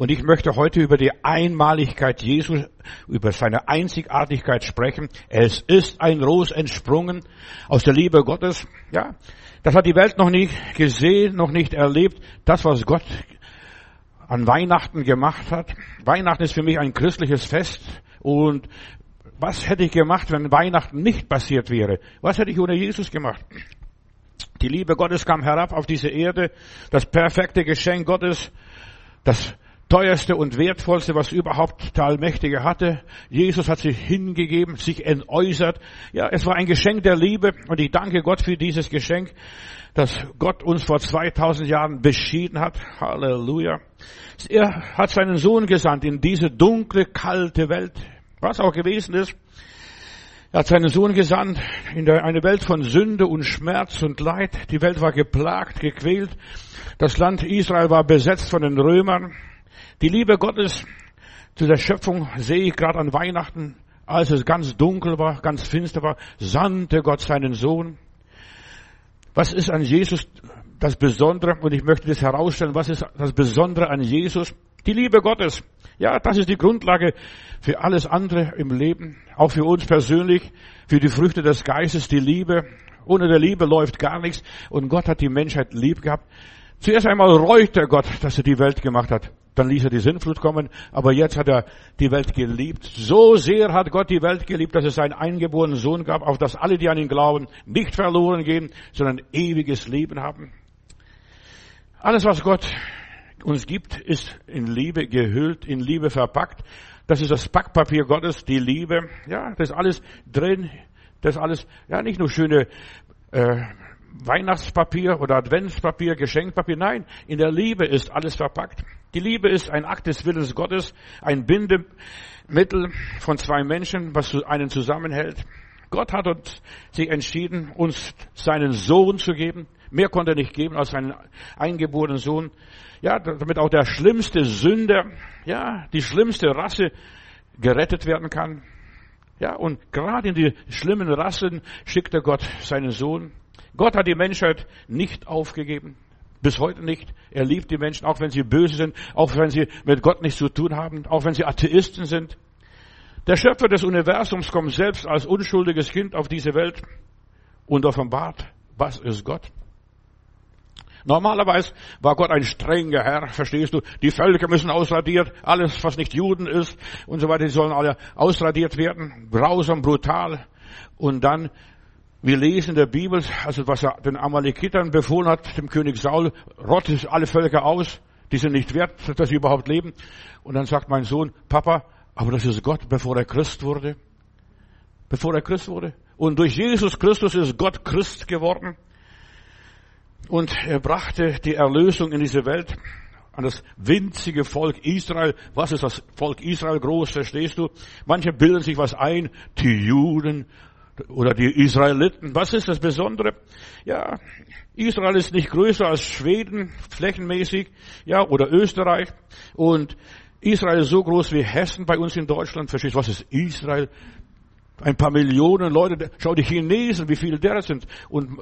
Und ich möchte heute über die Einmaligkeit Jesu, über seine Einzigartigkeit sprechen. Es ist ein Ros entsprungen aus der Liebe Gottes. Ja, das hat die Welt noch nicht gesehen, noch nicht erlebt. Das, was Gott an Weihnachten gemacht hat. Weihnachten ist für mich ein christliches Fest. Und was hätte ich gemacht, wenn Weihnachten nicht passiert wäre? Was hätte ich ohne Jesus gemacht? Die Liebe Gottes kam herab auf diese Erde, das perfekte Geschenk Gottes, das teuerste und wertvollste, was überhaupt der Allmächtige hatte. Jesus hat sich hingegeben, sich entäußert. Ja, es war ein Geschenk der Liebe und ich danke Gott für dieses Geschenk, das Gott uns vor 2000 Jahren beschieden hat. Halleluja. Er hat seinen Sohn gesandt in diese dunkle, kalte Welt, was auch gewesen ist. Er hat seinen Sohn gesandt in eine Welt von Sünde und Schmerz und Leid. Die Welt war geplagt, gequält. Das Land Israel war besetzt von den Römern. Die Liebe Gottes zu der Schöpfung sehe ich gerade an Weihnachten, als es ganz dunkel war, ganz finster war, sandte Gott seinen Sohn. Was ist an Jesus das Besondere? Und ich möchte das herausstellen, was ist das Besondere an Jesus? Die Liebe Gottes. Ja, das ist die Grundlage für alles andere im Leben, auch für uns persönlich, für die Früchte des Geistes, die Liebe. Ohne der Liebe läuft gar nichts und Gott hat die Menschheit lieb gehabt. Zuerst einmal reute Gott, dass er die Welt gemacht hat. Dann ließ er die Sinnflut kommen, aber jetzt hat er die Welt geliebt. So sehr hat Gott die Welt geliebt, dass es seinen eingeborenen Sohn gab, auf dass alle, die an ihn glauben, nicht verloren gehen, sondern ewiges Leben haben. Alles, was Gott uns gibt, ist in Liebe gehüllt, in Liebe verpackt. Das ist das Packpapier Gottes, die Liebe. Ja, das ist alles drin. Das ist alles, ja, nicht nur schöne äh, Weihnachtspapier oder Adventspapier, Geschenkpapier. Nein, in der Liebe ist alles verpackt. Die Liebe ist ein Akt des Willens Gottes, ein Bindemittel von zwei Menschen, was einen zusammenhält. Gott hat uns sich entschieden, uns seinen Sohn zu geben. Mehr konnte er nicht geben als seinen eingeborenen Sohn. Ja, damit auch der schlimmste Sünder, ja, die schlimmste Rasse gerettet werden kann. Ja, und gerade in die schlimmen Rassen schickte Gott seinen Sohn. Gott hat die Menschheit nicht aufgegeben. Bis heute nicht. Er liebt die Menschen, auch wenn sie böse sind, auch wenn sie mit Gott nichts zu tun haben, auch wenn sie Atheisten sind. Der Schöpfer des Universums kommt selbst als unschuldiges Kind auf diese Welt und offenbart, was ist Gott. Normalerweise war Gott ein strenger Herr, verstehst du? Die Völker müssen ausradiert, alles, was nicht Juden ist und so weiter, die sollen alle ausradiert werden, grausam, brutal. Und dann wir lesen in der Bibel, also was er den Amalekitern befohlen hat, dem König Saul, rottet alle Völker aus, die sind nicht wert, dass sie überhaupt leben. Und dann sagt mein Sohn, Papa, aber das ist Gott, bevor er Christ wurde. Bevor er Christ wurde. Und durch Jesus Christus ist Gott Christ geworden. Und er brachte die Erlösung in diese Welt an das winzige Volk Israel. Was ist das Volk Israel groß, verstehst du? Manche bilden sich was ein, die Juden oder die Israeliten. Was ist das Besondere? Ja, Israel ist nicht größer als Schweden, flächenmäßig, ja, oder Österreich. Und Israel ist so groß wie Hessen bei uns in Deutschland. Verstehst du, was ist Israel? Ein paar Millionen Leute. Schau die Chinesen, wie viele der sind. Und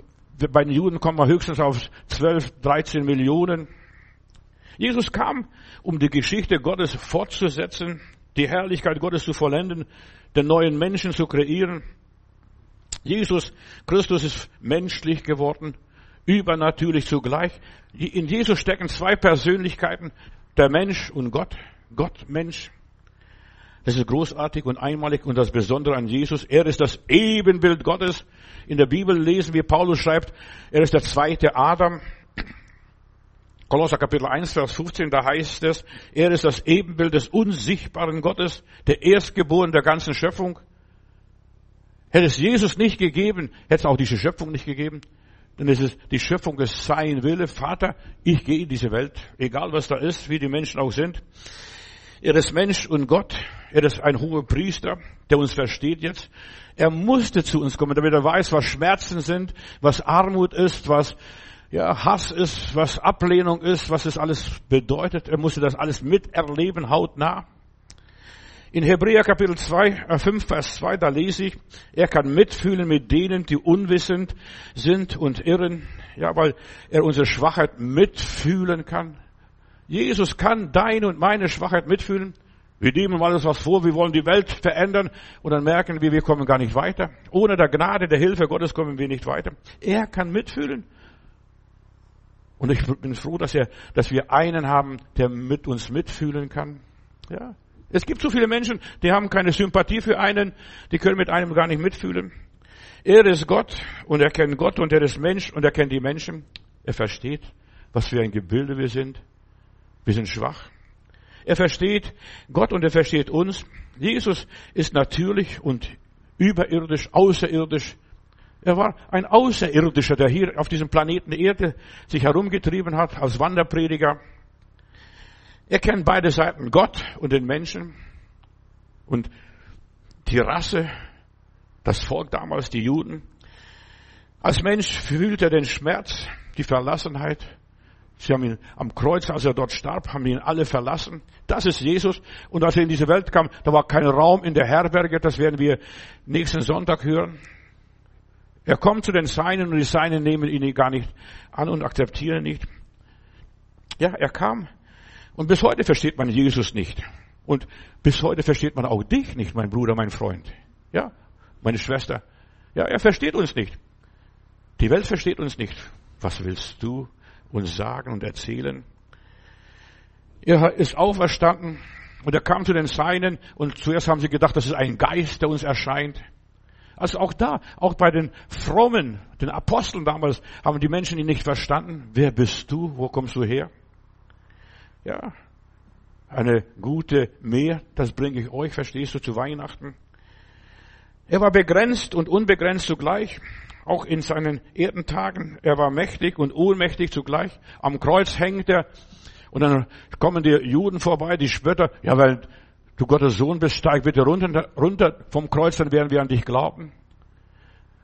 bei den Juden kommen wir höchstens auf 12, 13 Millionen. Jesus kam, um die Geschichte Gottes fortzusetzen, die Herrlichkeit Gottes zu vollenden, den neuen Menschen zu kreieren. Jesus Christus ist menschlich geworden, übernatürlich zugleich. In Jesus stecken zwei Persönlichkeiten, der Mensch und Gott. Gott, Mensch. Das ist großartig und einmalig und das Besondere an Jesus. Er ist das Ebenbild Gottes. In der Bibel lesen wir, Paulus schreibt, er ist der zweite Adam. Kolosser Kapitel 1, Vers 15, da heißt es, er ist das Ebenbild des unsichtbaren Gottes, der Erstgeborene der ganzen Schöpfung. Hätte es Jesus nicht gegeben, hätte es auch diese Schöpfung nicht gegeben. Denn es ist, die Schöpfung ist sein Wille. Vater, ich gehe in diese Welt, egal was da ist, wie die Menschen auch sind. Er ist Mensch und Gott. Er ist ein hoher Priester, der uns versteht jetzt. Er musste zu uns kommen, damit er weiß, was Schmerzen sind, was Armut ist, was ja, Hass ist, was Ablehnung ist, was es alles bedeutet. Er musste das alles miterleben, hautnah. In Hebräer Kapitel 2, äh 5, Vers 2, da lese ich, er kann mitfühlen mit denen, die unwissend sind und irren. Ja, weil er unsere Schwachheit mitfühlen kann. Jesus kann deine und meine Schwachheit mitfühlen. Wir nehmen alles was vor, wir wollen die Welt verändern und dann merken wir, wir kommen gar nicht weiter. Ohne der Gnade, der Hilfe Gottes kommen wir nicht weiter. Er kann mitfühlen. Und ich bin froh, dass, er, dass wir einen haben, der mit uns mitfühlen kann. Ja. Es gibt so viele Menschen, die haben keine Sympathie für einen, die können mit einem gar nicht mitfühlen. Er ist Gott und er kennt Gott und er ist Mensch und er kennt die Menschen. Er versteht, was für ein Gebilde wir sind. Wir sind schwach. Er versteht Gott und er versteht uns. Jesus ist natürlich und überirdisch, außerirdisch. Er war ein Außerirdischer, der hier auf diesem Planeten Erde sich herumgetrieben hat als Wanderprediger. Er kennt beide Seiten, Gott und den Menschen und die Rasse, das Volk damals, die Juden. Als Mensch fühlt er den Schmerz, die Verlassenheit. Sie haben ihn am Kreuz, als er dort starb, haben ihn alle verlassen. Das ist Jesus. Und als er in diese Welt kam, da war kein Raum in der Herberge. Das werden wir nächsten Sonntag hören. Er kommt zu den Seinen und die Seinen nehmen ihn gar nicht an und akzeptieren nicht. Ja, er kam. Und bis heute versteht man Jesus nicht. Und bis heute versteht man auch dich nicht, mein Bruder, mein Freund. Ja, meine Schwester. Ja, er versteht uns nicht. Die Welt versteht uns nicht. Was willst du uns sagen und erzählen? Er ist auferstanden und er kam zu den Seinen und zuerst haben sie gedacht, das ist ein Geist, der uns erscheint. Also auch da, auch bei den Frommen, den Aposteln damals, haben die Menschen ihn nicht verstanden. Wer bist du? Wo kommst du her? Ja, eine gute Mehr, das bringe ich euch, verstehst du, zu Weihnachten. Er war begrenzt und unbegrenzt zugleich, auch in seinen Erdentagen. Er war mächtig und ohnmächtig zugleich. Am Kreuz hängt er und dann kommen die Juden vorbei, die Spötter, ja, weil du Gottes Sohn bist, steig bitte runter, runter vom Kreuz, dann werden wir an dich glauben.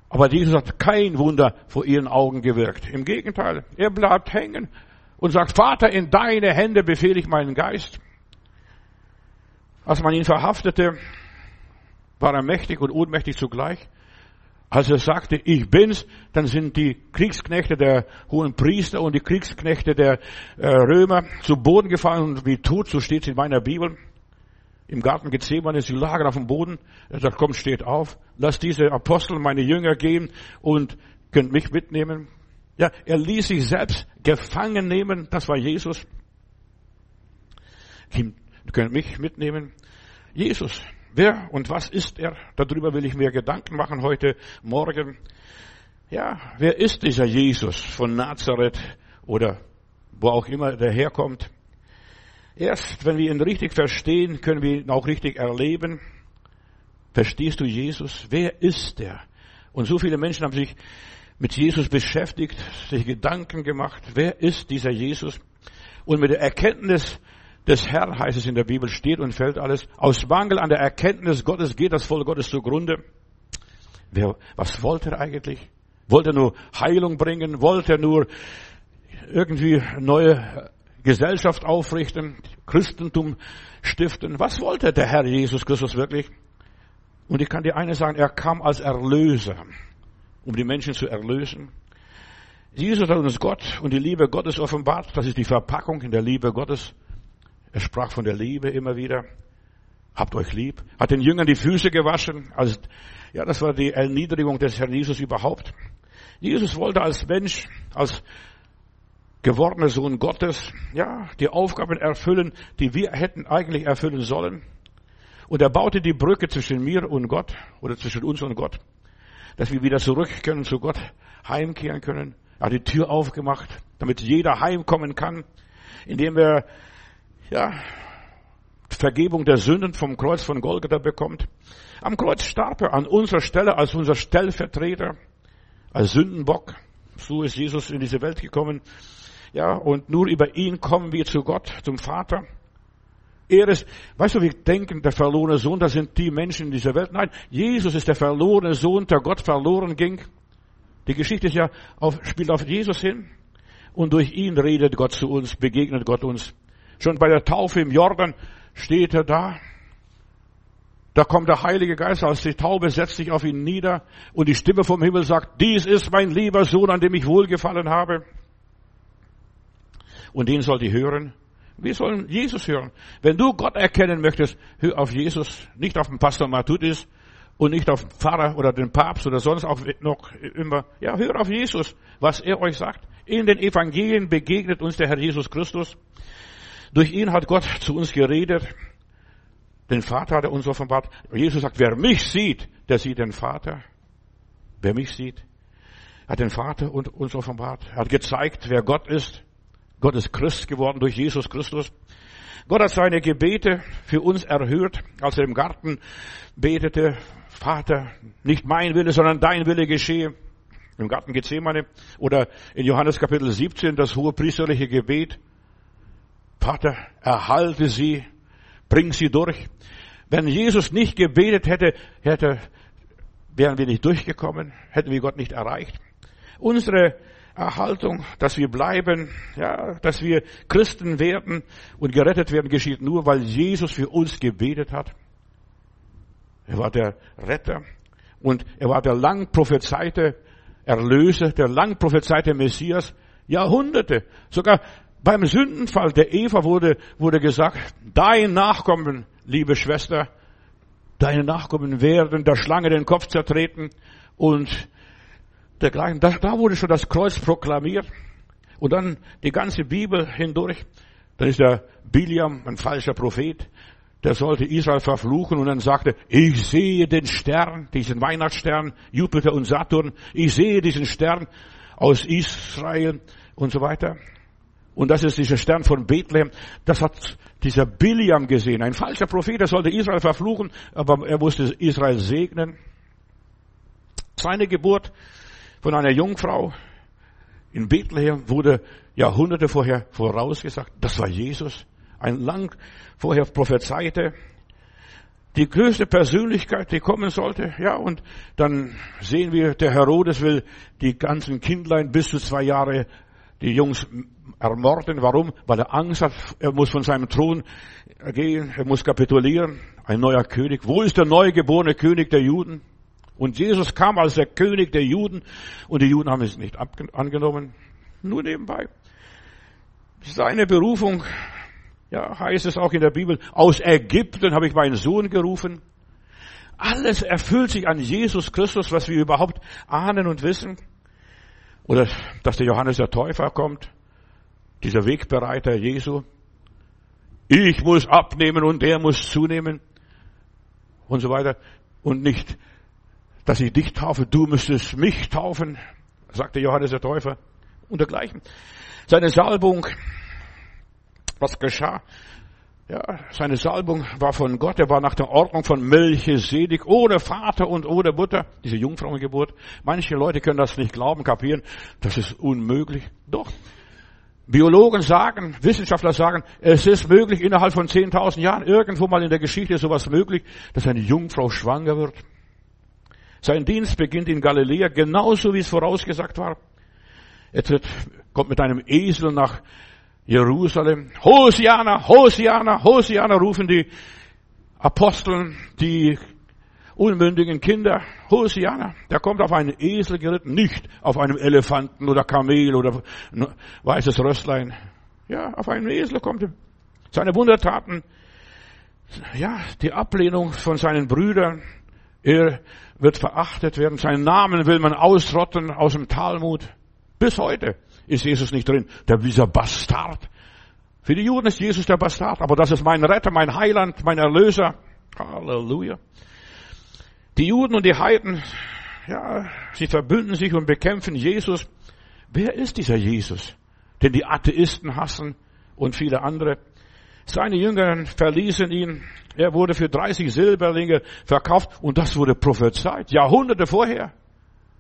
Aber Jesus hat kein Wunder vor ihren Augen gewirkt. Im Gegenteil, er bleibt hängen und sagt, Vater, in deine Hände befehle ich meinen Geist. Als man ihn verhaftete, war er mächtig und ohnmächtig zugleich. Als er sagte, ich bin's, dann sind die Kriegsknechte der hohen Priester und die Kriegsknechte der äh, Römer zu Boden gefallen und wie tot, so steht es in meiner Bibel. Im Garten Gethsemane, sie lagen auf dem Boden. Er sagt, komm, steht auf, lass diese Apostel, meine Jünger gehen und könnt mich mitnehmen. Ja, er ließ sich selbst gefangen nehmen, das war Jesus. Ihr könnt mich mitnehmen. Jesus, wer und was ist er? Darüber will ich mir Gedanken machen heute Morgen. Ja, wer ist dieser Jesus von Nazareth oder wo auch immer der herkommt? Erst wenn wir ihn richtig verstehen, können wir ihn auch richtig erleben. Verstehst du Jesus? Wer ist er? Und so viele Menschen haben sich mit Jesus beschäftigt, sich Gedanken gemacht, wer ist dieser Jesus? Und mit der Erkenntnis des Herrn heißt es in der Bibel, steht und fällt alles. Aus Mangel an der Erkenntnis Gottes geht das Volk Gottes zugrunde. Wer, was wollte er eigentlich? Wollte er nur Heilung bringen? Wollte er nur irgendwie neue Gesellschaft aufrichten? Christentum stiften? Was wollte der Herr Jesus Christus wirklich? Und ich kann dir eines sagen, er kam als Erlöser um die Menschen zu erlösen. Jesus hat uns Gott und die Liebe Gottes offenbart. Das ist die Verpackung in der Liebe Gottes. Er sprach von der Liebe immer wieder. Habt euch lieb. Hat den Jüngern die Füße gewaschen. Also, ja, das war die Erniedrigung des Herrn Jesus überhaupt. Jesus wollte als Mensch, als gewordener Sohn Gottes, ja, die Aufgaben erfüllen, die wir hätten eigentlich erfüllen sollen. Und er baute die Brücke zwischen mir und Gott oder zwischen uns und Gott dass wir wieder zurück können zu Gott, heimkehren können. Er hat die Tür aufgemacht, damit jeder heimkommen kann, indem er, ja, Vergebung der Sünden vom Kreuz von Golgatha bekommt. Am Kreuz starb er an unserer Stelle als unser Stellvertreter, als Sündenbock. So ist Jesus in diese Welt gekommen. Ja, und nur über ihn kommen wir zu Gott, zum Vater. Er ist, weißt du, wir denken, der verlorene Sohn, das sind die Menschen in dieser Welt. Nein, Jesus ist der verlorene Sohn, der Gott verloren ging. Die Geschichte ist ja auf, spielt auf Jesus hin. Und durch ihn redet Gott zu uns, begegnet Gott uns. Schon bei der Taufe im Jordan steht er da. Da kommt der Heilige Geist als die Taube, setzt sich auf ihn nieder und die Stimme vom Himmel sagt, dies ist mein lieber Sohn, an dem ich wohlgefallen habe. Und den sollt ihr hören. Wir sollen Jesus hören. Wenn du Gott erkennen möchtest, hör auf Jesus, nicht auf den Pastor Matudis und nicht auf den Pfarrer oder den Papst oder sonst auch noch immer. Ja, hör auf Jesus, was er euch sagt. In den Evangelien begegnet uns der Herr Jesus Christus. Durch ihn hat Gott zu uns geredet. Den Vater hat er uns offenbart. Jesus sagt, wer mich sieht, der sieht den Vater. Wer mich sieht, hat den Vater und uns offenbart. Er hat gezeigt, wer Gott ist. Gott ist Christ geworden durch Jesus Christus. Gott hat seine Gebete für uns erhört, als er im Garten betete, Vater, nicht mein Wille, sondern dein Wille geschehe. Im Garten Gethsemane oder in Johannes Kapitel 17 das hohe priesterliche Gebet. Vater, erhalte sie, bring sie durch. Wenn Jesus nicht gebetet hätte, hätte, wären wir nicht durchgekommen, hätten wir Gott nicht erreicht. Unsere Erhaltung, dass wir bleiben, ja, dass wir Christen werden und gerettet werden, geschieht nur, weil Jesus für uns gebetet hat. Er war der Retter und er war der lang prophezeite Erlöser, der lang prophezeite Messias. Jahrhunderte, sogar beim Sündenfall der Eva wurde, wurde gesagt, dein Nachkommen, liebe Schwester, deine Nachkommen werden der Schlange den Kopf zertreten und dergleichen. Da, da wurde schon das Kreuz proklamiert. Und dann die ganze Bibel hindurch. Dann ist der Biliam ein falscher Prophet. Der sollte Israel verfluchen und dann sagte, ich sehe den Stern, diesen Weihnachtsstern, Jupiter und Saturn. Ich sehe diesen Stern aus Israel und so weiter. Und das ist dieser Stern von Bethlehem. Das hat dieser Biliam gesehen. Ein falscher Prophet, der sollte Israel verfluchen, aber er musste Israel segnen. Seine Geburt von einer Jungfrau in Bethlehem wurde Jahrhunderte vorher vorausgesagt. Das war Jesus. Ein lang vorher prophezeite. Die größte Persönlichkeit, die kommen sollte. Ja, und dann sehen wir, der Herodes will die ganzen Kindlein bis zu zwei Jahre die Jungs ermorden. Warum? Weil er Angst hat, er muss von seinem Thron gehen, er muss kapitulieren. Ein neuer König. Wo ist der neugeborene König der Juden? Und Jesus kam als der König der Juden und die Juden haben es nicht angenommen. Nur nebenbei. Seine Berufung, ja, heißt es auch in der Bibel, aus Ägypten habe ich meinen Sohn gerufen. Alles erfüllt sich an Jesus Christus, was wir überhaupt ahnen und wissen. Oder dass der Johannes der Täufer kommt, dieser Wegbereiter Jesu. Ich muss abnehmen und der muss zunehmen und so weiter. Und nicht dass ich dich taufe, du müsstest mich taufen, sagte Johannes der Täufer und dergleichen. Seine Salbung, was geschah? Ja, seine Salbung war von Gott, er war nach der Ordnung von Melchisedek, ohne Vater und ohne Mutter, diese Jungfrauengeburt. Manche Leute können das nicht glauben, kapieren, das ist unmöglich. Doch. Biologen sagen, Wissenschaftler sagen, es ist möglich, innerhalb von 10.000 Jahren, irgendwo mal in der Geschichte ist sowas möglich, dass eine Jungfrau schwanger wird. Sein Dienst beginnt in Galiläa, genauso wie es vorausgesagt war. Er tritt, kommt mit einem Esel nach Jerusalem. Hosiana, Hosiana, Hosiana rufen die Aposteln, die unmündigen Kinder. Hosiana, der kommt auf einen Esel geritten, nicht auf einem Elefanten oder Kamel oder weißes Röstlein. Ja, auf einem Esel kommt er. Seine Wundertaten, ja, die Ablehnung von seinen Brüdern, er wird verachtet werden. Seinen Namen will man ausrotten aus dem Talmud. Bis heute ist Jesus nicht drin. Der dieser Bastard. Für die Juden ist Jesus der Bastard, aber das ist mein Retter, mein Heiland, mein Erlöser. Halleluja. Die Juden und die Heiden, ja, sie verbünden sich und bekämpfen Jesus. Wer ist dieser Jesus, den die Atheisten hassen und viele andere? Seine Jünger verließen ihn. Er wurde für 30 Silberlinge verkauft und das wurde prophezeit. Jahrhunderte vorher.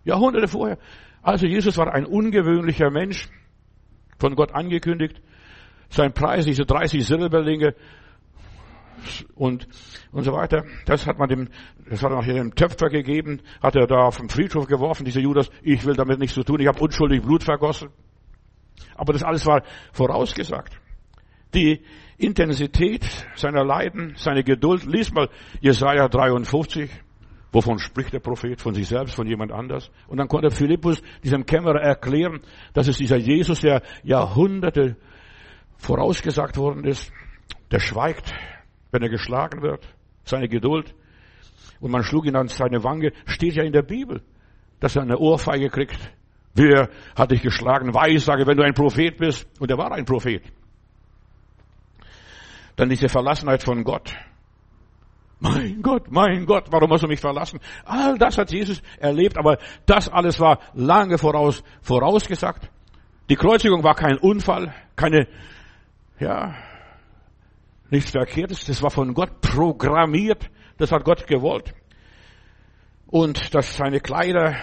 Jahrhunderte vorher. Also Jesus war ein ungewöhnlicher Mensch, von Gott angekündigt. Sein Preis, diese 30 Silberlinge und, und so weiter. Das hat man dem, das hat er noch dem Töpfer gegeben, hat er da auf dem Friedhof geworfen, dieser Judas. Ich will damit nichts zu tun, ich habe unschuldig Blut vergossen. Aber das alles war vorausgesagt. Die Intensität seiner Leiden, seine Geduld. Lies mal Jesaja 53. Wovon spricht der Prophet? Von sich selbst, von jemand anders? Und dann konnte Philippus diesem Kämmerer erklären, dass es dieser Jesus, der Jahrhunderte vorausgesagt worden ist, der schweigt, wenn er geschlagen wird, seine Geduld. Und man schlug ihn an seine Wange, steht ja in der Bibel, dass er eine Ohrfeige kriegt. Wer hat dich geschlagen? Weissage, wenn du ein Prophet bist. Und er war ein Prophet. Dann diese Verlassenheit von Gott. Mein Gott, mein Gott, warum hast du mich verlassen? All das hat Jesus erlebt, aber das alles war lange voraus, vorausgesagt. Die Kreuzigung war kein Unfall, keine, ja, nichts Verkehrtes, das war von Gott programmiert, das hat Gott gewollt. Und dass seine Kleider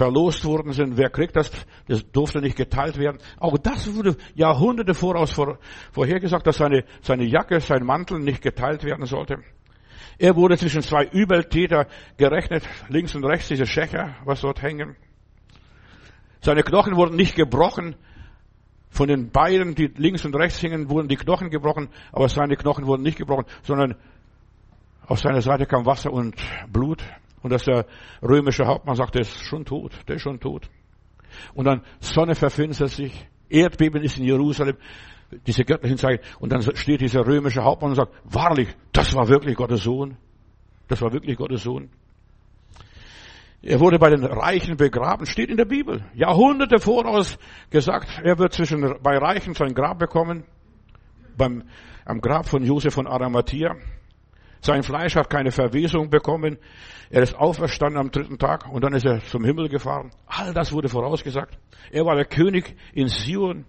verlost worden sind. Wer kriegt das? Das durfte nicht geteilt werden. Auch das wurde Jahrhunderte voraus vor, vorhergesagt, dass seine, seine Jacke, sein Mantel nicht geteilt werden sollte. Er wurde zwischen zwei Übeltäter gerechnet, links und rechts diese Schächer, was dort hängen. Seine Knochen wurden nicht gebrochen. Von den beiden, die links und rechts hingen, wurden die Knochen gebrochen, aber seine Knochen wurden nicht gebrochen, sondern auf seiner Seite kam Wasser und Blut. Und dass der römische Hauptmann sagt, der ist schon tot, der ist schon tot. Und dann Sonne verfinstert sich, Erdbeben ist in Jerusalem, diese göttlichen Zeichen. Und dann steht dieser römische Hauptmann und sagt, wahrlich, das war wirklich Gottes Sohn. Das war wirklich Gottes Sohn. Er wurde bei den Reichen begraben, steht in der Bibel. Jahrhunderte voraus gesagt, er wird zwischen, bei Reichen sein Grab bekommen, beim, am Grab von Josef von Arimathea. Sein Fleisch hat keine Verwesung bekommen. Er ist auferstanden am dritten Tag und dann ist er zum Himmel gefahren. All das wurde vorausgesagt. Er war der König in Sion,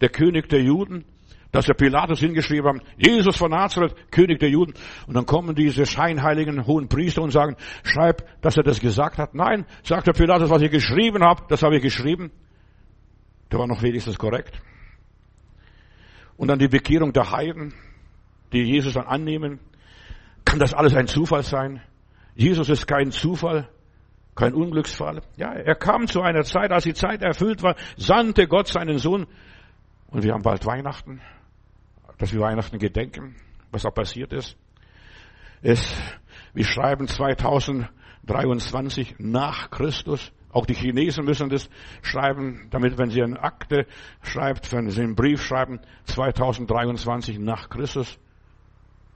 der König der Juden, dass der Pilatus hingeschrieben haben, Jesus von Nazareth, König der Juden. Und dann kommen diese scheinheiligen hohen Priester und sagen, schreib, dass er das gesagt hat. Nein, sagt der Pilatus, was ich geschrieben habe, das habe ich geschrieben. Der war noch wenigstens korrekt. Und dann die Bekehrung der Heiden, die Jesus dann annehmen. Kann das alles ein Zufall sein? Jesus ist kein Zufall, kein Unglücksfall. Ja, er kam zu einer Zeit, als die Zeit erfüllt war, sandte Gott seinen Sohn. Und wir haben bald Weihnachten, dass wir Weihnachten gedenken, was auch passiert ist. Es, wir schreiben 2023 nach Christus. Auch die Chinesen müssen das schreiben, damit, wenn sie eine Akte schreibt, wenn sie einen Brief schreiben, 2023 nach Christus.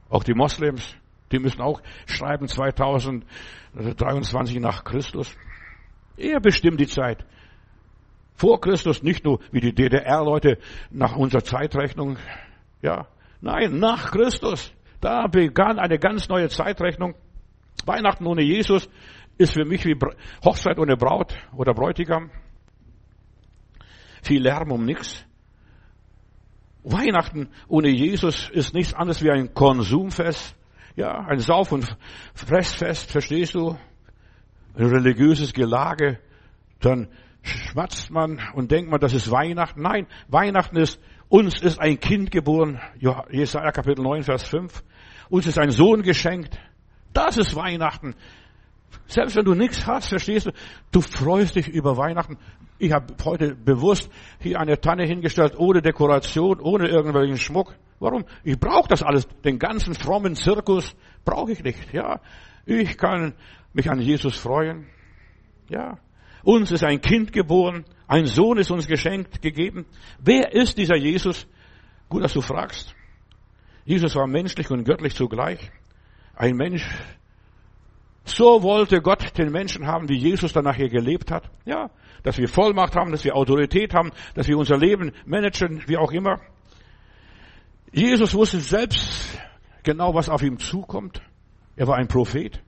Auch die Moslems, die müssen auch schreiben 2023 nach Christus. Er bestimmt die Zeit. Vor Christus nicht nur wie die DDR-Leute nach unserer Zeitrechnung. Ja, nein, nach Christus. Da begann eine ganz neue Zeitrechnung. Weihnachten ohne Jesus ist für mich wie Hochzeit ohne Braut oder Bräutigam. Viel Lärm um nichts. Weihnachten ohne Jesus ist nichts anderes wie ein Konsumfest. Ja, ein Sauf- und Fressfest, verstehst du? Ein religiöses Gelage. Dann schmatzt man und denkt man, das ist Weihnachten. Nein, Weihnachten ist, uns ist ein Kind geboren. Jesaja Kapitel 9, Vers 5. Uns ist ein Sohn geschenkt. Das ist Weihnachten. Selbst wenn du nichts hast, verstehst du, du freust dich über Weihnachten. Ich habe heute bewusst hier eine Tanne hingestellt, ohne Dekoration, ohne irgendwelchen Schmuck. Warum? Ich brauche das alles. Den ganzen frommen Zirkus brauche ich nicht. Ja, ich kann mich an Jesus freuen. Ja, uns ist ein Kind geboren, ein Sohn ist uns geschenkt, gegeben. Wer ist dieser Jesus? Gut, dass du fragst. Jesus war menschlich und göttlich zugleich. Ein Mensch. So wollte Gott den Menschen haben, wie Jesus danach hier gelebt hat. Ja, dass wir Vollmacht haben, dass wir Autorität haben, dass wir unser Leben managen, wie auch immer. Jesus wusste selbst genau, was auf ihm zukommt. Er war ein Prophet.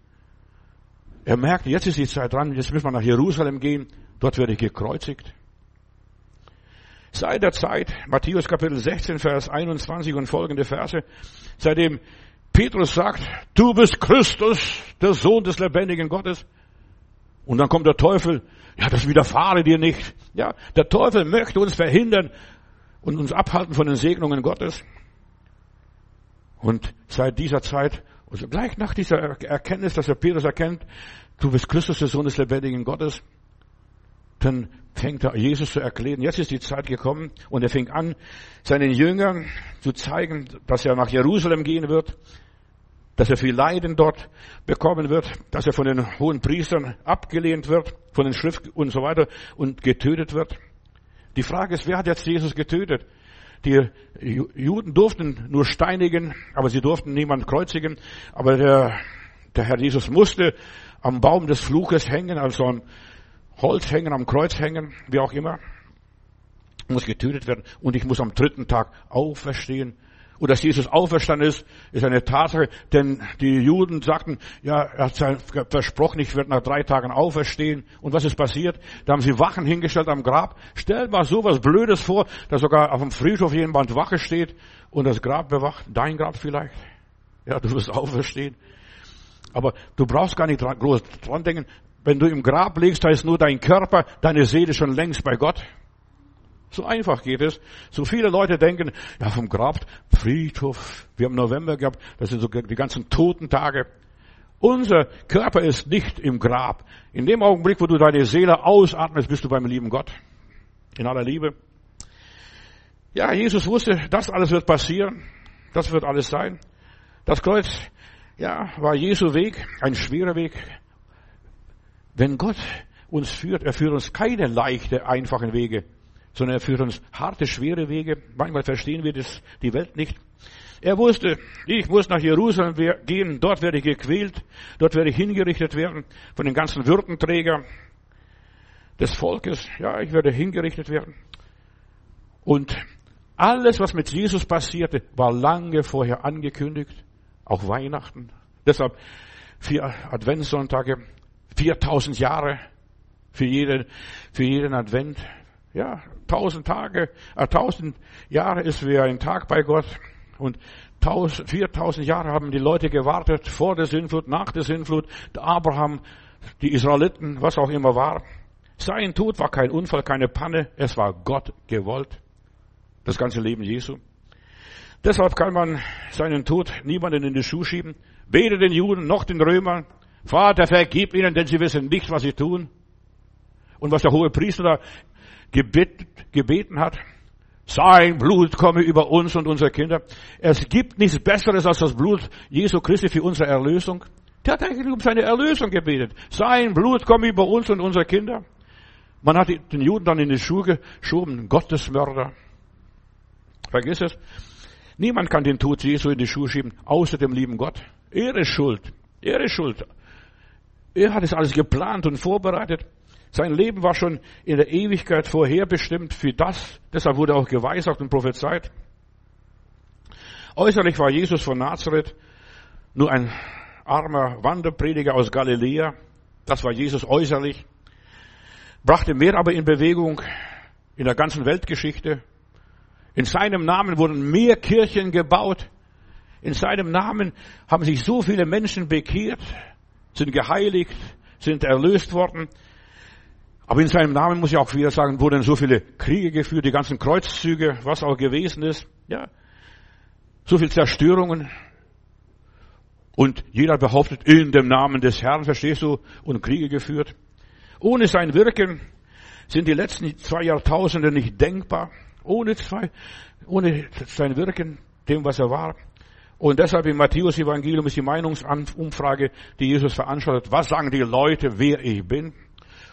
Er merkte, jetzt ist die Zeit dran, jetzt müssen wir nach Jerusalem gehen, dort werde ich gekreuzigt. Seit der Zeit, Matthäus Kapitel 16, Vers 21 und folgende Verse, seitdem Petrus sagt, du bist Christus, der Sohn des lebendigen Gottes. Und dann kommt der Teufel, ja, das widerfahre dir nicht. Ja, der Teufel möchte uns verhindern und uns abhalten von den Segnungen Gottes. Und seit dieser Zeit, also gleich nach dieser Erkenntnis, dass der Petrus erkennt, du bist Christus, der Sohn des lebendigen Gottes, dann fängt er Jesus zu erklären, jetzt ist die Zeit gekommen und er fängt an, seinen Jüngern zu zeigen, dass er nach Jerusalem gehen wird, dass er viel Leiden dort bekommen wird, dass er von den hohen Priestern abgelehnt wird, von den Schrift und so weiter und getötet wird. Die Frage ist, wer hat jetzt Jesus getötet? Die Juden durften nur steinigen, aber sie durften niemand kreuzigen. Aber der, der Herr Jesus musste am Baum des Fluches hängen, also am Holz hängen, am Kreuz hängen, wie auch immer. Muss getötet werden und ich muss am dritten Tag auferstehen. Und dass Jesus auferstanden ist, ist eine Tatsache, denn die Juden sagten, ja, er hat versprochen, ich werde nach drei Tagen auferstehen. Und was ist passiert? Da haben sie Wachen hingestellt am Grab. Stell mal so was Blödes vor, dass sogar auf dem Friedhof jemand Wache steht und das Grab bewacht. Dein Grab vielleicht. Ja, du wirst auferstehen. Aber du brauchst gar nicht dran, groß dran denken. Wenn du im Grab legst, da ist nur dein Körper, deine Seele schon längst bei Gott. So einfach geht es. So viele Leute denken, ja, vom Grab, Friedhof, wir haben November gehabt, das sind so die ganzen Totentage. Unser Körper ist nicht im Grab. In dem Augenblick, wo du deine Seele ausatmest, bist du beim lieben Gott. In aller Liebe. Ja, Jesus wusste, das alles wird passieren. Das wird alles sein. Das Kreuz, ja, war Jesu Weg, ein schwerer Weg. Wenn Gott uns führt, er führt uns keine leichte, einfachen Wege sondern er führt uns harte, schwere Wege. Manchmal verstehen wir das, die Welt nicht. Er wusste, ich muss nach Jerusalem gehen, dort werde ich gequält, dort werde ich hingerichtet werden von den ganzen Würdenträgern des Volkes. Ja, ich werde hingerichtet werden. Und alles, was mit Jesus passierte, war lange vorher angekündigt, auch Weihnachten. Deshalb vier Adventssonntage, 4000 Jahre für jeden, für jeden Advent, ja, tausend Tage, äh, tausend Jahre ist wie ein Tag bei Gott. Und viertausend Jahre haben die Leute gewartet, vor der Sintflut, nach der Sintflut, Abraham, die Israeliten, was auch immer war. Sein Tod war kein Unfall, keine Panne, es war Gott gewollt. Das ganze Leben Jesu. Deshalb kann man seinen Tod niemanden in die Schuhe schieben. Weder den Juden noch den Römern. Vater, vergib ihnen, denn sie wissen nicht, was sie tun. Und was der hohe Priester da gebet, gebeten hat. Sein Blut komme über uns und unsere Kinder. Es gibt nichts Besseres als das Blut Jesu Christi für unsere Erlösung. Der hat eigentlich um seine Erlösung gebetet. Sein Blut komme über uns und unsere Kinder. Man hat den Juden dann in die Schuhe geschoben, Gottesmörder. Vergiss es. Niemand kann den Tod Jesu in die Schuhe schieben, außer dem lieben Gott. Er ist schuld. Er ist schuld. Er hat es alles geplant und vorbereitet. Sein Leben war schon in der Ewigkeit vorherbestimmt für das. Deshalb wurde auch geweissagt und prophezeit. Äußerlich war Jesus von Nazareth nur ein armer Wanderprediger aus Galiläa. Das war Jesus äußerlich. Brachte mehr aber in Bewegung in der ganzen Weltgeschichte. In seinem Namen wurden mehr Kirchen gebaut. In seinem Namen haben sich so viele Menschen bekehrt, sind geheiligt, sind erlöst worden. Aber in seinem Namen muss ich auch wieder sagen, wurden so viele Kriege geführt, die ganzen Kreuzzüge, was auch gewesen ist, ja. So viel Zerstörungen. Und jeder behauptet, in dem Namen des Herrn, verstehst du, und Kriege geführt. Ohne sein Wirken sind die letzten zwei Jahrtausende nicht denkbar. Ohne zwei, ohne sein Wirken, dem, was er war. Und deshalb im Matthäus Evangelium ist die Meinungsumfrage, die Jesus veranstaltet. Was sagen die Leute, wer ich bin?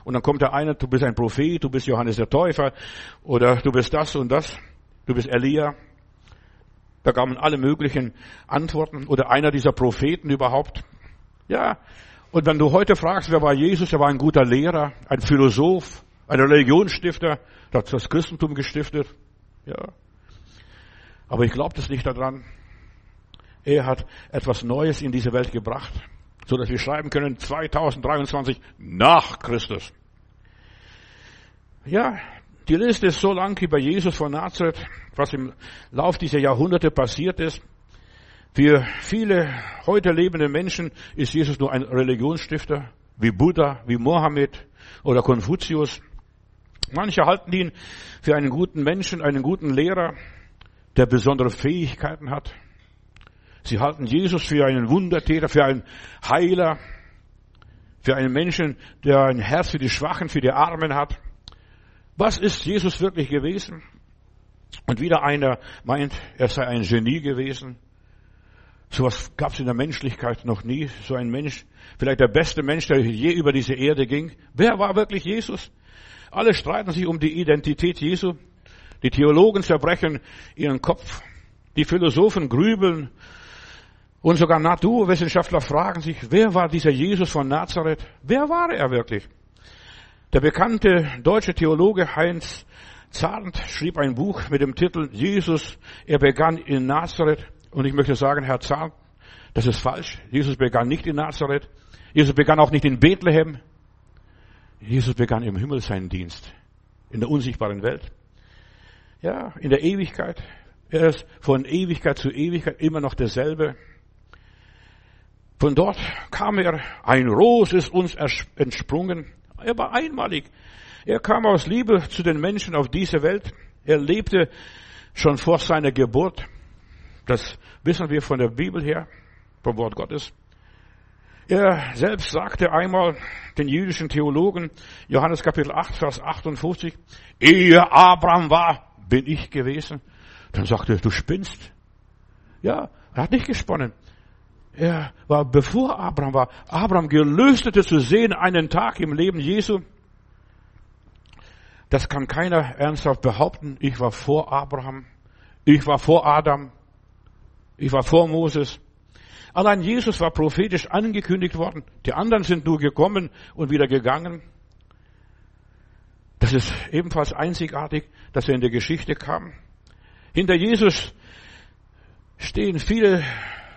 Und dann kommt der eine, du bist ein Prophet, du bist Johannes der Täufer oder du bist das und das, du bist Elia. Da kamen alle möglichen Antworten oder einer dieser Propheten überhaupt. Ja, und wenn du heute fragst, wer war Jesus, er war ein guter Lehrer, ein Philosoph, ein Religionsstifter, der hat das Christentum gestiftet. Ja. Aber ich glaube das nicht daran. Er hat etwas Neues in diese Welt gebracht so dass wir schreiben können 2023 nach Christus. Ja, die Liste ist so lang wie bei Jesus von Nazareth, was im Lauf dieser Jahrhunderte passiert ist. Für viele heute lebende Menschen ist Jesus nur ein Religionsstifter, wie Buddha, wie Mohammed oder Konfuzius. Manche halten ihn für einen guten Menschen, einen guten Lehrer, der besondere Fähigkeiten hat. Sie halten Jesus für einen Wundertäter, für einen Heiler, für einen Menschen, der ein Herz für die Schwachen, für die Armen hat. Was ist Jesus wirklich gewesen? Und wieder einer meint, er sei ein Genie gewesen. So etwas gab es in der Menschlichkeit noch nie. So ein Mensch, vielleicht der beste Mensch, der je über diese Erde ging. Wer war wirklich Jesus? Alle streiten sich um die Identität Jesu. Die Theologen zerbrechen ihren Kopf. Die Philosophen grübeln. Und sogar Naturwissenschaftler fragen sich, wer war dieser Jesus von Nazareth? Wer war er wirklich? Der bekannte deutsche Theologe Heinz Zarnt schrieb ein Buch mit dem Titel Jesus, er begann in Nazareth. Und ich möchte sagen, Herr Zarnt, das ist falsch. Jesus begann nicht in Nazareth. Jesus begann auch nicht in Bethlehem. Jesus begann im Himmel seinen Dienst. In der unsichtbaren Welt. Ja, in der Ewigkeit. Er ist von Ewigkeit zu Ewigkeit immer noch derselbe. Von dort kam er, ein Ros ist uns entsprungen. Er war einmalig. Er kam aus Liebe zu den Menschen auf diese Welt. Er lebte schon vor seiner Geburt. Das wissen wir von der Bibel her, vom Wort Gottes. Er selbst sagte einmal den jüdischen Theologen, Johannes Kapitel 8, Vers 58, ehe Abraham war, bin ich gewesen. Dann sagte er, du spinnst. Ja, er hat nicht gesponnen. Er war, bevor Abraham war, Abraham gelöstete zu sehen einen Tag im Leben Jesu. Das kann keiner ernsthaft behaupten. Ich war vor Abraham. Ich war vor Adam. Ich war vor Moses. Allein Jesus war prophetisch angekündigt worden. Die anderen sind nur gekommen und wieder gegangen. Das ist ebenfalls einzigartig, dass er in der Geschichte kam. Hinter Jesus stehen viele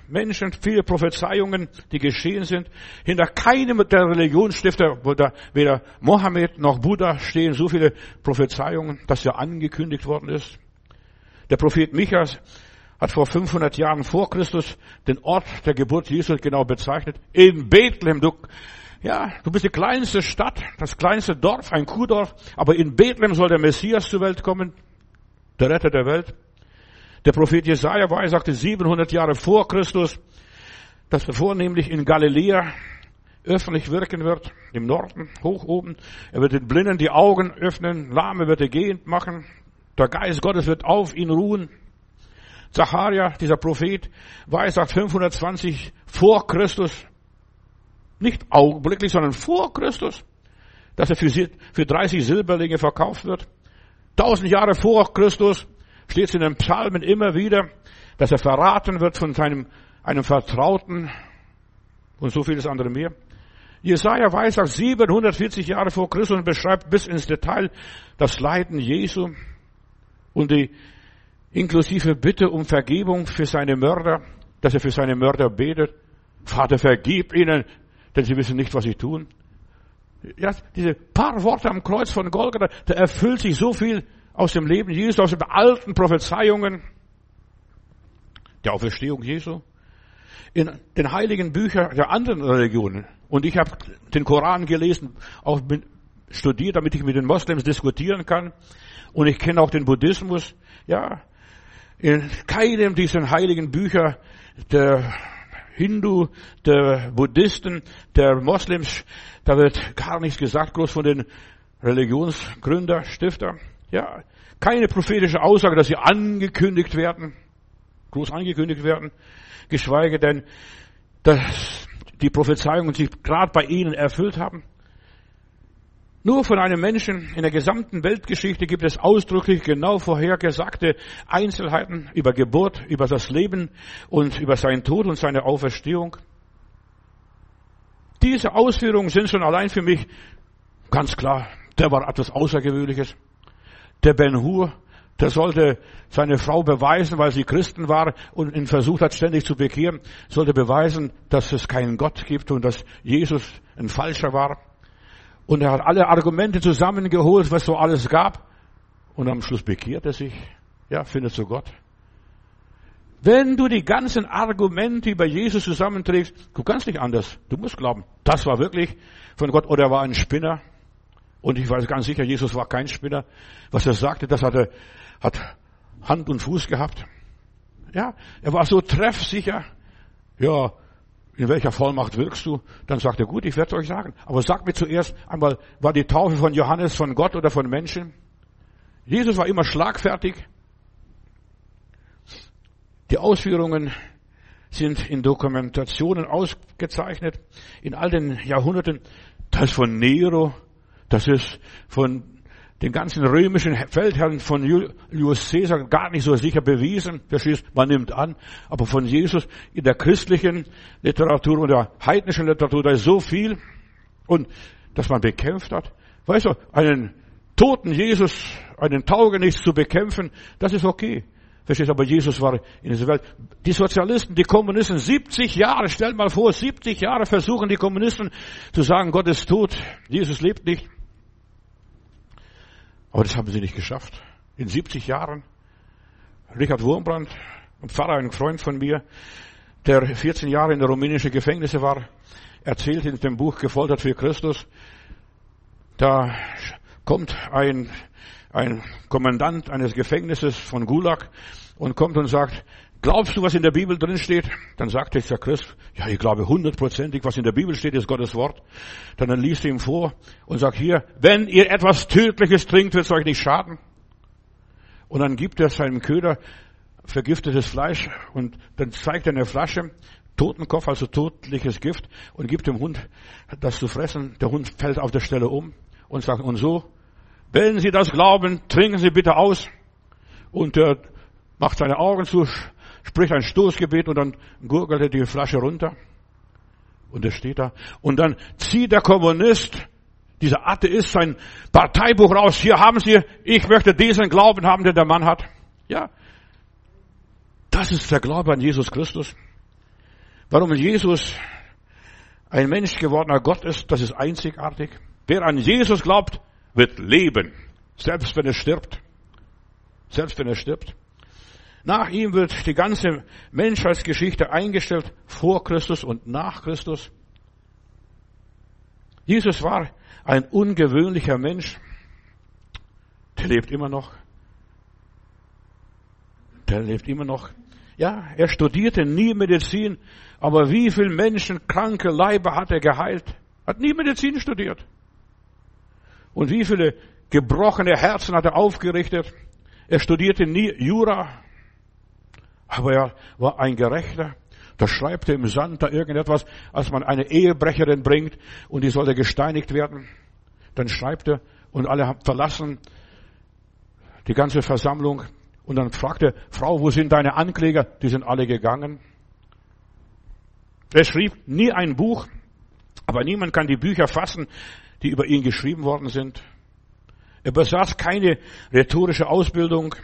Menschen, viele Prophezeiungen, die geschehen sind. Hinter keinem der Religionsstifter, weder Mohammed noch Buddha, stehen so viele Prophezeiungen, dass er angekündigt worden ist. Der Prophet Michas hat vor 500 Jahren vor Christus den Ort der Geburt Jesu genau bezeichnet. In Bethlehem, du, ja, du bist die kleinste Stadt, das kleinste Dorf, ein Kuhdorf, aber in Bethlehem soll der Messias zur Welt kommen, der Retter der Welt. Der Prophet Jesaja war, sagte 700 Jahre vor Christus, dass er vornehmlich in Galiläa öffentlich wirken wird, im Norden, hoch oben. Er wird den Blinden die Augen öffnen, Lahme wird er gehend machen, der Geist Gottes wird auf ihn ruhen. Zacharia, dieser Prophet, weissagt 520 vor Christus, nicht augenblicklich, sondern vor Christus, dass er für 30 Silberlinge verkauft wird. Tausend Jahre vor Christus steht es in den Psalmen immer wieder, dass er verraten wird von seinem, einem Vertrauten und so vieles andere mehr. Jesaja weiß auch 740 Jahre vor Christus und beschreibt bis ins Detail das Leiden Jesu und die inklusive Bitte um Vergebung für seine Mörder, dass er für seine Mörder betet. Vater, vergib ihnen, denn sie wissen nicht, was sie tun. Ja, diese paar Worte am Kreuz von Golgatha, da erfüllt sich so viel aus dem Leben Jesu, aus den alten Prophezeiungen der Auferstehung Jesu, in den heiligen Büchern der anderen Religionen. Und ich habe den Koran gelesen, auch studiert, damit ich mit den Moslems diskutieren kann. Und ich kenne auch den Buddhismus. Ja, in keinem dieser heiligen Bücher der Hindu, der Buddhisten, der Moslems, da wird gar nichts gesagt, groß von den Religionsgründer, Stifter. Ja, keine prophetische Aussage, dass sie angekündigt werden, groß angekündigt werden, geschweige denn, dass die Prophezeiungen sich gerade bei ihnen erfüllt haben. Nur von einem Menschen in der gesamten Weltgeschichte gibt es ausdrücklich genau vorhergesagte Einzelheiten über Geburt, über das Leben und über seinen Tod und seine Auferstehung. Diese Ausführungen sind schon allein für mich ganz klar, der war etwas Außergewöhnliches. Der Ben Hur, der sollte seine Frau beweisen, weil sie Christen war und ihn versucht hat, ständig zu bekehren, sollte beweisen, dass es keinen Gott gibt und dass Jesus ein Falscher war. Und er hat alle Argumente zusammengeholt, was so alles gab. Und am Schluss bekehrt er sich. Ja, findet zu Gott. Wenn du die ganzen Argumente über Jesus zusammenträgst, du kannst nicht anders. Du musst glauben, das war wirklich von Gott oder er war ein Spinner. Und ich weiß ganz sicher, Jesus war kein Spinner. Was er sagte, das hatte, hat Hand und Fuß gehabt. Ja, er war so treffsicher. Ja, in welcher Vollmacht wirkst du? Dann sagt er, gut, ich werde es euch sagen. Aber sag mir zuerst einmal, war die Taufe von Johannes von Gott oder von Menschen? Jesus war immer schlagfertig. Die Ausführungen sind in Dokumentationen ausgezeichnet. In all den Jahrhunderten, das von Nero, das ist von den ganzen römischen Feldherren von Julius Caesar gar nicht so sicher bewiesen. Verstehst? Man nimmt an. Aber von Jesus in der christlichen Literatur und der heidnischen Literatur, da ist so viel. Und dass man bekämpft hat. Weißt du, einen toten Jesus, einen Taugenichts zu bekämpfen, das ist okay. Verstehst? Aber Jesus war in dieser Welt. Die Sozialisten, die Kommunisten, 70 Jahre, stell mal vor, 70 Jahre versuchen die Kommunisten zu sagen, Gott ist tot, Jesus lebt nicht. Aber das haben sie nicht geschafft. In 70 Jahren. Richard Wurmbrand, ein Pfarrer, ein Freund von mir, der 14 Jahre in der rumänischen Gefängnisse war, erzählt in dem Buch Gefoltert für Christus, da kommt ein, ein Kommandant eines Gefängnisses von Gulag und kommt und sagt, glaubst du, was in der Bibel drin steht? Dann sagt der Christ, ja, ich glaube hundertprozentig, was in der Bibel steht, ist Gottes Wort. Dann liest er ihm vor und sagt hier, wenn ihr etwas Tödliches trinkt, wird es euch nicht schaden. Und dann gibt er seinem Köder vergiftetes Fleisch und dann zeigt er eine Flasche, Totenkopf, also totliches Gift und gibt dem Hund das zu fressen. Der Hund fällt auf der Stelle um und sagt, und so, wenn Sie das glauben, trinken Sie bitte aus. Und er macht seine Augen zu, spricht ein Stoßgebet und dann gurgelt er die Flasche runter. Und er steht da. Und dann zieht der Kommunist, dieser Atheist, sein Parteibuch raus. Hier haben Sie, ich möchte diesen Glauben haben, den der Mann hat. Ja. Das ist der Glaube an Jesus Christus. Warum Jesus ein Mensch gewordener Gott ist, das ist einzigartig. Wer an Jesus glaubt, wird leben. Selbst wenn er stirbt. Selbst wenn er stirbt. Nach ihm wird die ganze Menschheitsgeschichte eingestellt, vor Christus und nach Christus. Jesus war ein ungewöhnlicher Mensch. Der lebt immer noch. Der lebt immer noch. Ja, er studierte nie Medizin, aber wie viele Menschen, kranke Leiber hat er geheilt? Hat nie Medizin studiert. Und wie viele gebrochene Herzen hat er aufgerichtet? Er studierte nie Jura, aber er war ein Gerechter. Da schreibt er im Sand da irgendetwas, als man eine Ehebrecherin bringt und die sollte gesteinigt werden. Dann schreibt er und alle haben verlassen die ganze Versammlung. Und dann fragt er, Frau, wo sind deine Ankläger? Die sind alle gegangen. Er schrieb nie ein Buch, aber niemand kann die Bücher fassen, die über ihn geschrieben worden sind. Er besaß keine rhetorische Ausbildung,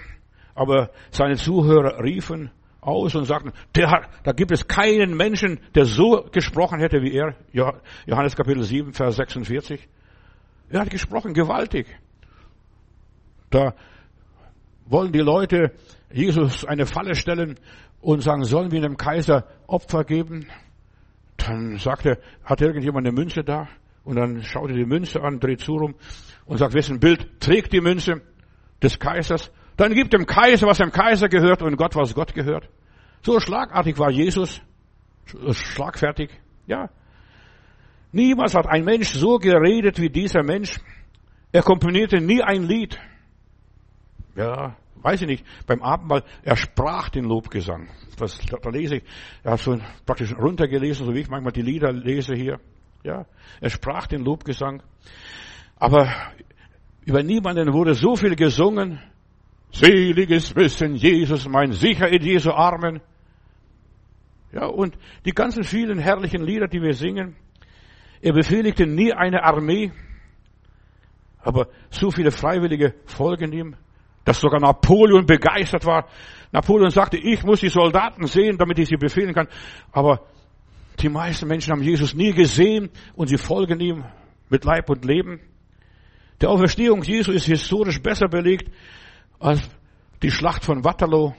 aber seine Zuhörer riefen aus und sagten, der hat, da gibt es keinen Menschen, der so gesprochen hätte wie er. Johannes Kapitel 7, Vers 46. Er hat gesprochen, gewaltig. Da wollen die Leute Jesus eine Falle stellen und sagen, sollen wir dem Kaiser Opfer geben? Dann sagt er, hat irgendjemand eine Münze da? Und dann schaut er die Münze an, dreht zu rum und sagt, wessen Bild trägt die Münze des Kaisers? Dann gibt dem Kaiser, was dem Kaiser gehört und Gott, was Gott gehört. So schlagartig war Jesus, schlagfertig, ja. Niemals hat ein Mensch so geredet wie dieser Mensch. Er komponierte nie ein Lied. Ja, weiß ich nicht, beim Abendmahl, er sprach den Lobgesang. Das, da lese ich, er hat so praktisch runtergelesen, so wie ich manchmal die Lieder lese hier. Ja, er sprach den Lobgesang. Aber über niemanden wurde so viel gesungen Seliges Wissen, Jesus mein sicher in Jesu Armen. Ja, und die ganzen vielen herrlichen Lieder, die wir singen. Er befehligte nie eine Armee, aber so viele Freiwillige folgen ihm, dass sogar Napoleon begeistert war. Napoleon sagte, ich muss die Soldaten sehen, damit ich sie befehlen kann. Aber die meisten Menschen haben Jesus nie gesehen und sie folgen ihm mit Leib und Leben. Der Auferstehung Jesu ist historisch besser belegt die Schlacht von Waterloo.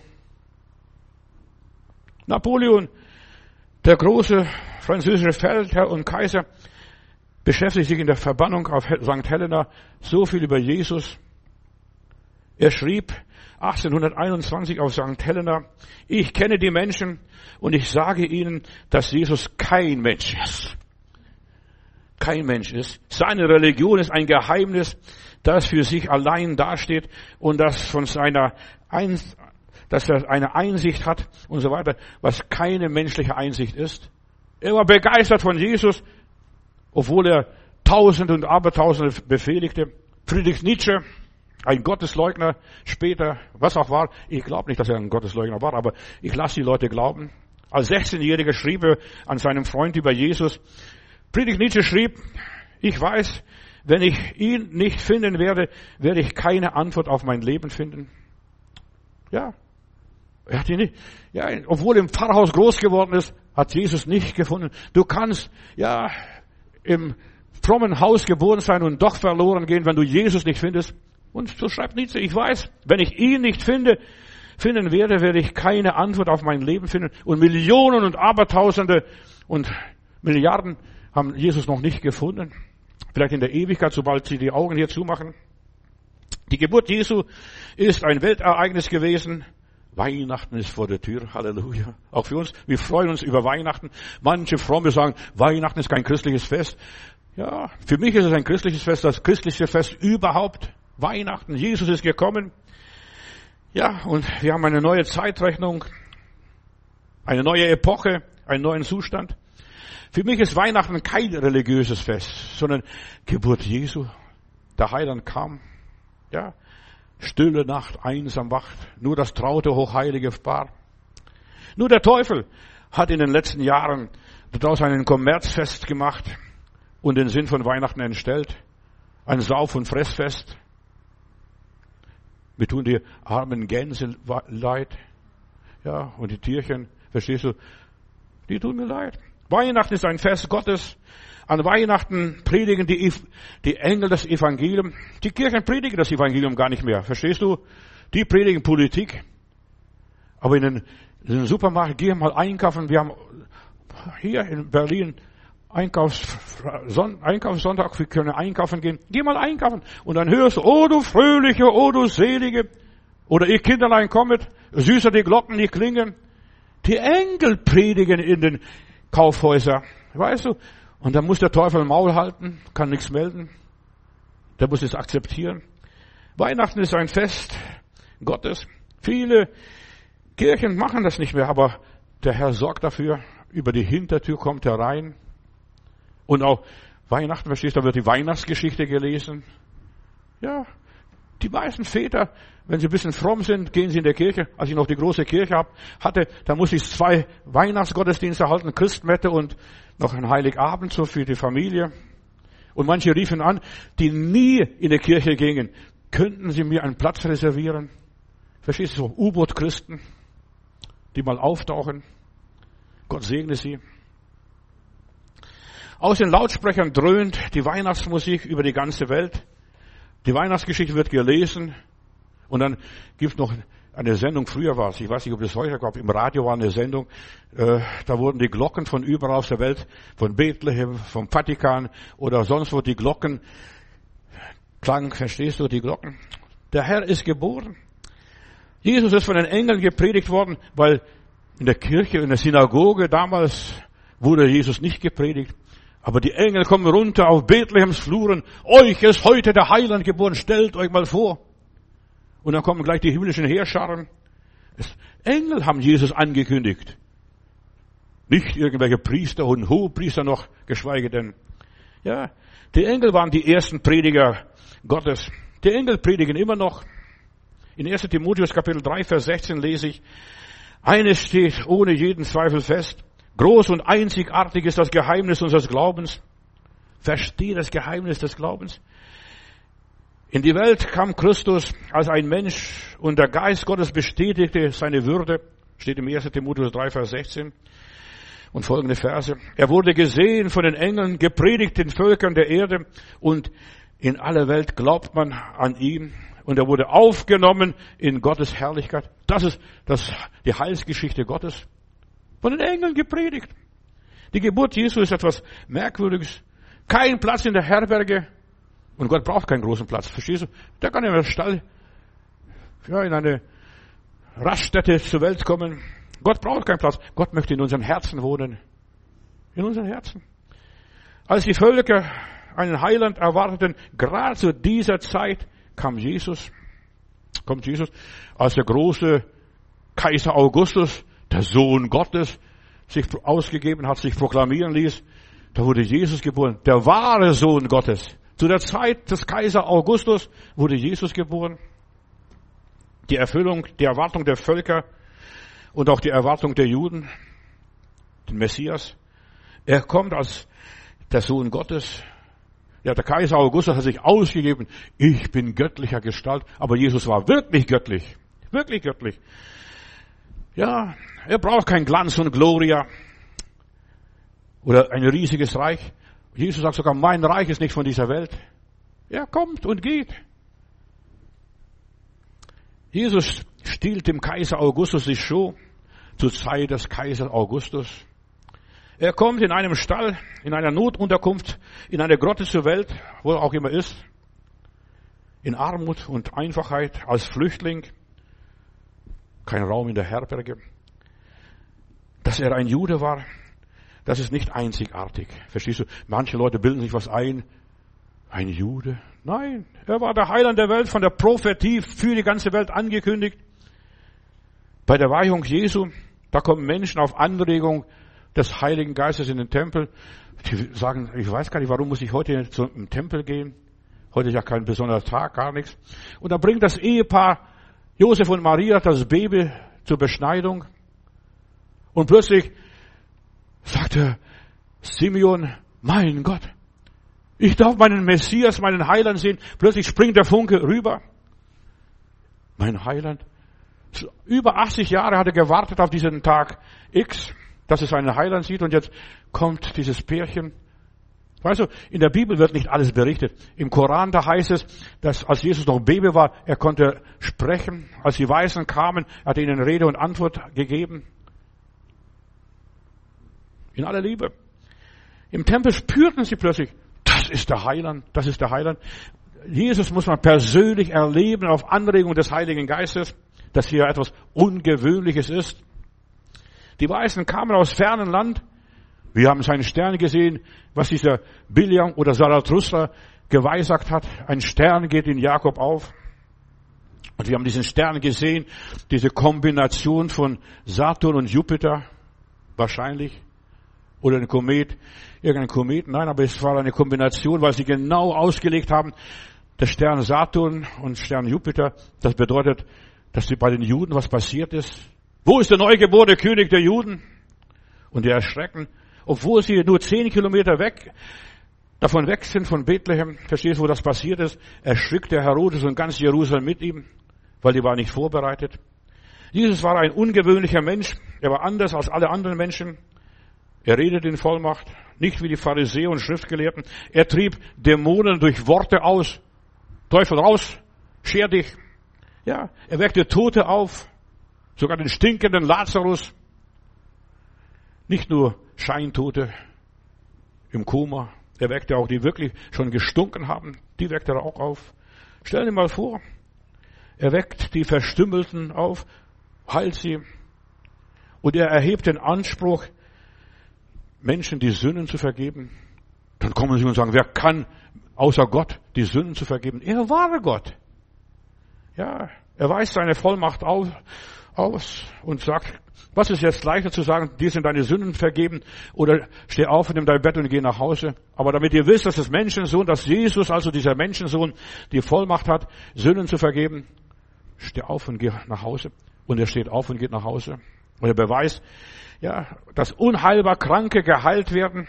Napoleon, der große französische Feldherr und Kaiser, beschäftigt sich in der Verbannung auf St. Helena so viel über Jesus. Er schrieb 1821 auf St. Helena, ich kenne die Menschen und ich sage ihnen, dass Jesus kein Mensch ist. Kein Mensch ist. Seine Religion ist ein Geheimnis das für sich allein dasteht und das von seiner Ein dass er eine Einsicht hat und so weiter, was keine menschliche Einsicht ist. Er war begeistert von Jesus, obwohl er Tausende und Abertausende befehligte. Friedrich Nietzsche, ein Gottesleugner später, was auch war. Ich glaube nicht, dass er ein Gottesleugner war, aber ich lasse die Leute glauben. Als 16-Jähriger schrieb er an seinem Freund über Jesus. Friedrich Nietzsche schrieb, ich weiß, wenn ich ihn nicht finden werde, werde ich keine Antwort auf mein Leben finden. Ja. Er hat ihn nicht, ja, obwohl im Pfarrhaus groß geworden ist, hat Jesus nicht gefunden. Du kannst, ja, im frommen Haus geboren sein und doch verloren gehen, wenn du Jesus nicht findest. Und so schreibt Nietzsche, ich weiß, wenn ich ihn nicht finde, finden werde, werde ich keine Antwort auf mein Leben finden. Und Millionen und Abertausende und Milliarden haben Jesus noch nicht gefunden. Vielleicht in der Ewigkeit, sobald sie die Augen hier zumachen. Die Geburt Jesu ist ein Weltereignis gewesen. Weihnachten ist vor der Tür. Halleluja. Auch für uns. Wir freuen uns über Weihnachten. Manche Fromme sagen, Weihnachten ist kein christliches Fest. Ja, für mich ist es ein christliches Fest, das christlichste Fest überhaupt. Weihnachten. Jesus ist gekommen. Ja, und wir haben eine neue Zeitrechnung, eine neue Epoche, einen neuen Zustand. Für mich ist Weihnachten kein religiöses Fest, sondern Geburt Jesu. Der Heiland kam. Ja, stille Nacht, einsam wacht. Nur das traute, hochheilige Paar. Nur der Teufel hat in den letzten Jahren daraus einen Kommerzfest gemacht und den Sinn von Weihnachten entstellt. Ein Sauf- und Fressfest. Wir tun die armen Gänse leid. Ja, und die Tierchen, verstehst du? Die tun mir leid. Weihnachten ist ein Fest Gottes. An Weihnachten predigen die, die Engel das Evangelium. Die Kirchen predigen das Evangelium gar nicht mehr. Verstehst du? Die predigen Politik. Aber in den, in den Supermarkt, geh mal einkaufen. Wir haben hier in Berlin Einkaufs, Einkaufssonntag, wir können einkaufen gehen. Geh mal einkaufen. Und dann hörst du, oh du Fröhliche, oh du Selige. Oder ihr Kinderlein kommet, süßer die Glocken, die klingen. Die Engel predigen in den Kaufhäusern. Weißt du? Und dann muss der Teufel Maul halten, kann nichts melden. Der muss es akzeptieren. Weihnachten ist ein Fest Gottes. Viele Kirchen machen das nicht mehr, aber der Herr sorgt dafür. Über die Hintertür kommt er rein. Und auch Weihnachten, verstehst du, da wird die Weihnachtsgeschichte gelesen. Ja, die meisten Väter, wenn sie ein bisschen fromm sind, gehen sie in der Kirche. Als ich noch die große Kirche hatte, da musste ich zwei Weihnachtsgottesdienste halten, Christmette und noch ein Heiligabend so für die Familie. Und manche riefen an, die nie in der Kirche gingen, könnten sie mir einen Platz reservieren? Verstehst du, so U-Boot-Christen, die mal auftauchen. Gott segne sie. Aus den Lautsprechern dröhnt die Weihnachtsmusik über die ganze Welt. Die Weihnachtsgeschichte wird gelesen. Und dann gibt es noch eine Sendung, früher war es, ich weiß nicht, ob es heute gab, im Radio war eine Sendung, äh, da wurden die Glocken von überall aus der Welt, von Bethlehem, vom Vatikan oder sonst wo die Glocken klang, verstehst du, die Glocken? Der Herr ist geboren. Jesus ist von den Engeln gepredigt worden, weil in der Kirche, in der Synagoge damals wurde Jesus nicht gepredigt. Aber die Engel kommen runter auf Bethlehems Fluren. Euch ist heute der Heiland geboren. Stellt euch mal vor. Und dann kommen gleich die himmlischen Heerscharen. Engel haben Jesus angekündigt. Nicht irgendwelche Priester und Hohepriester noch, geschweige denn. Ja, die Engel waren die ersten Prediger Gottes. Die Engel predigen immer noch. In 1 Timotheus Kapitel 3, Vers 16 lese ich, eines steht ohne jeden Zweifel fest. Groß und einzigartig ist das Geheimnis unseres Glaubens. Verstehe das Geheimnis des Glaubens. In die Welt kam Christus als ein Mensch und der Geist Gottes bestätigte seine Würde. Steht im 1. Timotheus 3, Vers 16 und folgende Verse. Er wurde gesehen von den Engeln, gepredigt den Völkern der Erde und in aller Welt glaubt man an ihn und er wurde aufgenommen in Gottes Herrlichkeit. Das ist das, die Heilsgeschichte Gottes. Von den Engeln gepredigt. Die Geburt Jesu ist etwas Merkwürdiges. Kein Platz in der Herberge. Und Gott braucht keinen großen Platz. Verstehst du? Der kann in den Stall, ja, in eine Raststätte zur Welt kommen. Gott braucht keinen Platz. Gott möchte in unseren Herzen wohnen. In unseren Herzen. Als die Völker einen Heiland erwarteten, gerade zu dieser Zeit kam Jesus, kommt Jesus, als der große Kaiser Augustus der Sohn Gottes sich ausgegeben hat, sich proklamieren ließ. Da wurde Jesus geboren, der wahre Sohn Gottes. Zu der Zeit des Kaiser Augustus wurde Jesus geboren. Die Erfüllung, die Erwartung der Völker und auch die Erwartung der Juden, den Messias. Er kommt als der Sohn Gottes. Ja, der Kaiser Augustus hat sich ausgegeben, ich bin göttlicher Gestalt, aber Jesus war wirklich göttlich, wirklich göttlich. Ja, er braucht kein Glanz und Gloria oder ein riesiges Reich. Jesus sagt sogar, mein Reich ist nicht von dieser Welt. Er kommt und geht. Jesus stiehlt dem Kaiser Augustus die Show zur Zeit des Kaisers Augustus. Er kommt in einem Stall, in einer Notunterkunft, in eine Grotte zur Welt, wo er auch immer ist, in Armut und Einfachheit, als Flüchtling, kein Raum in der Herberge. Dass er ein Jude war, das ist nicht einzigartig. Verstehst du? Manche Leute bilden sich was ein. Ein Jude? Nein, er war der Heiland der Welt, von der Prophetie für die ganze Welt angekündigt. Bei der Weihung Jesu, da kommen Menschen auf Anregung des Heiligen Geistes in den Tempel. Die sagen, ich weiß gar nicht, warum muss ich heute zum Tempel gehen? Heute ist ja kein besonderer Tag, gar nichts. Und da bringt das Ehepaar Josef und Maria das Baby zur Beschneidung. Und plötzlich sagte Simeon, mein Gott, ich darf meinen Messias, meinen Heiland sehen. Plötzlich springt der Funke rüber. Mein Heiland. Über 80 Jahre hat er gewartet auf diesen Tag X, dass er seinen Heiland sieht und jetzt kommt dieses Pärchen. Weißt du, in der Bibel wird nicht alles berichtet. Im Koran, da heißt es, dass als Jesus noch Baby war, er konnte sprechen. Als die Weißen kamen, hat er ihnen Rede und Antwort gegeben. In aller Liebe. Im Tempel spürten sie plötzlich, das ist der Heiland, das ist der Heiland. Jesus muss man persönlich erleben auf Anregung des Heiligen Geistes, dass hier etwas Ungewöhnliches ist. Die Weißen kamen aus fernen Land. Wir haben seinen Stern gesehen, was dieser Biliam oder Zarathustra geweissagt hat. Ein Stern geht in Jakob auf. Und wir haben diesen Stern gesehen, diese Kombination von Saturn und Jupiter, wahrscheinlich. Oder ein Komet, irgendein Komet. Nein, aber es war eine Kombination, weil sie genau ausgelegt haben, der Stern Saturn und Stern Jupiter. Das bedeutet, dass bei den Juden was passiert ist. Wo ist der neugeborene König der Juden? Und die erschrecken, obwohl sie nur zehn Kilometer weg, davon weg sind von Bethlehem. Verstehst du, wo das passiert ist? Erschrickt der Herodes und ganz Jerusalem mit ihm, weil die war nicht vorbereitet. Jesus war ein ungewöhnlicher Mensch. Er war anders als alle anderen Menschen. Er redet in Vollmacht, nicht wie die Pharisäer und Schriftgelehrten. Er trieb Dämonen durch Worte aus. Teufel raus, scher dich. Ja, er weckte Tote auf, sogar den stinkenden Lazarus. Nicht nur Scheintote im Koma, er weckte auch die wirklich schon gestunken haben, die weckte er auch auf. Stell dir mal vor, er weckt die Verstümmelten auf, heilt sie und er erhebt den Anspruch, Menschen die Sünden zu vergeben, dann kommen sie und sagen, wer kann außer Gott die Sünden zu vergeben? Er war Gott. Ja, er weist seine Vollmacht auf, aus und sagt, was ist jetzt leichter zu sagen, dir sind deine Sünden vergeben oder steh auf und nimm dein Bett und geh nach Hause. Aber damit ihr wisst, dass das Menschensohn, dass Jesus, also dieser Menschensohn, die Vollmacht hat, Sünden zu vergeben, steh auf und geh nach Hause. Und er steht auf und geht nach Hause. Und er beweist, ja, dass unheilbar Kranke geheilt werden.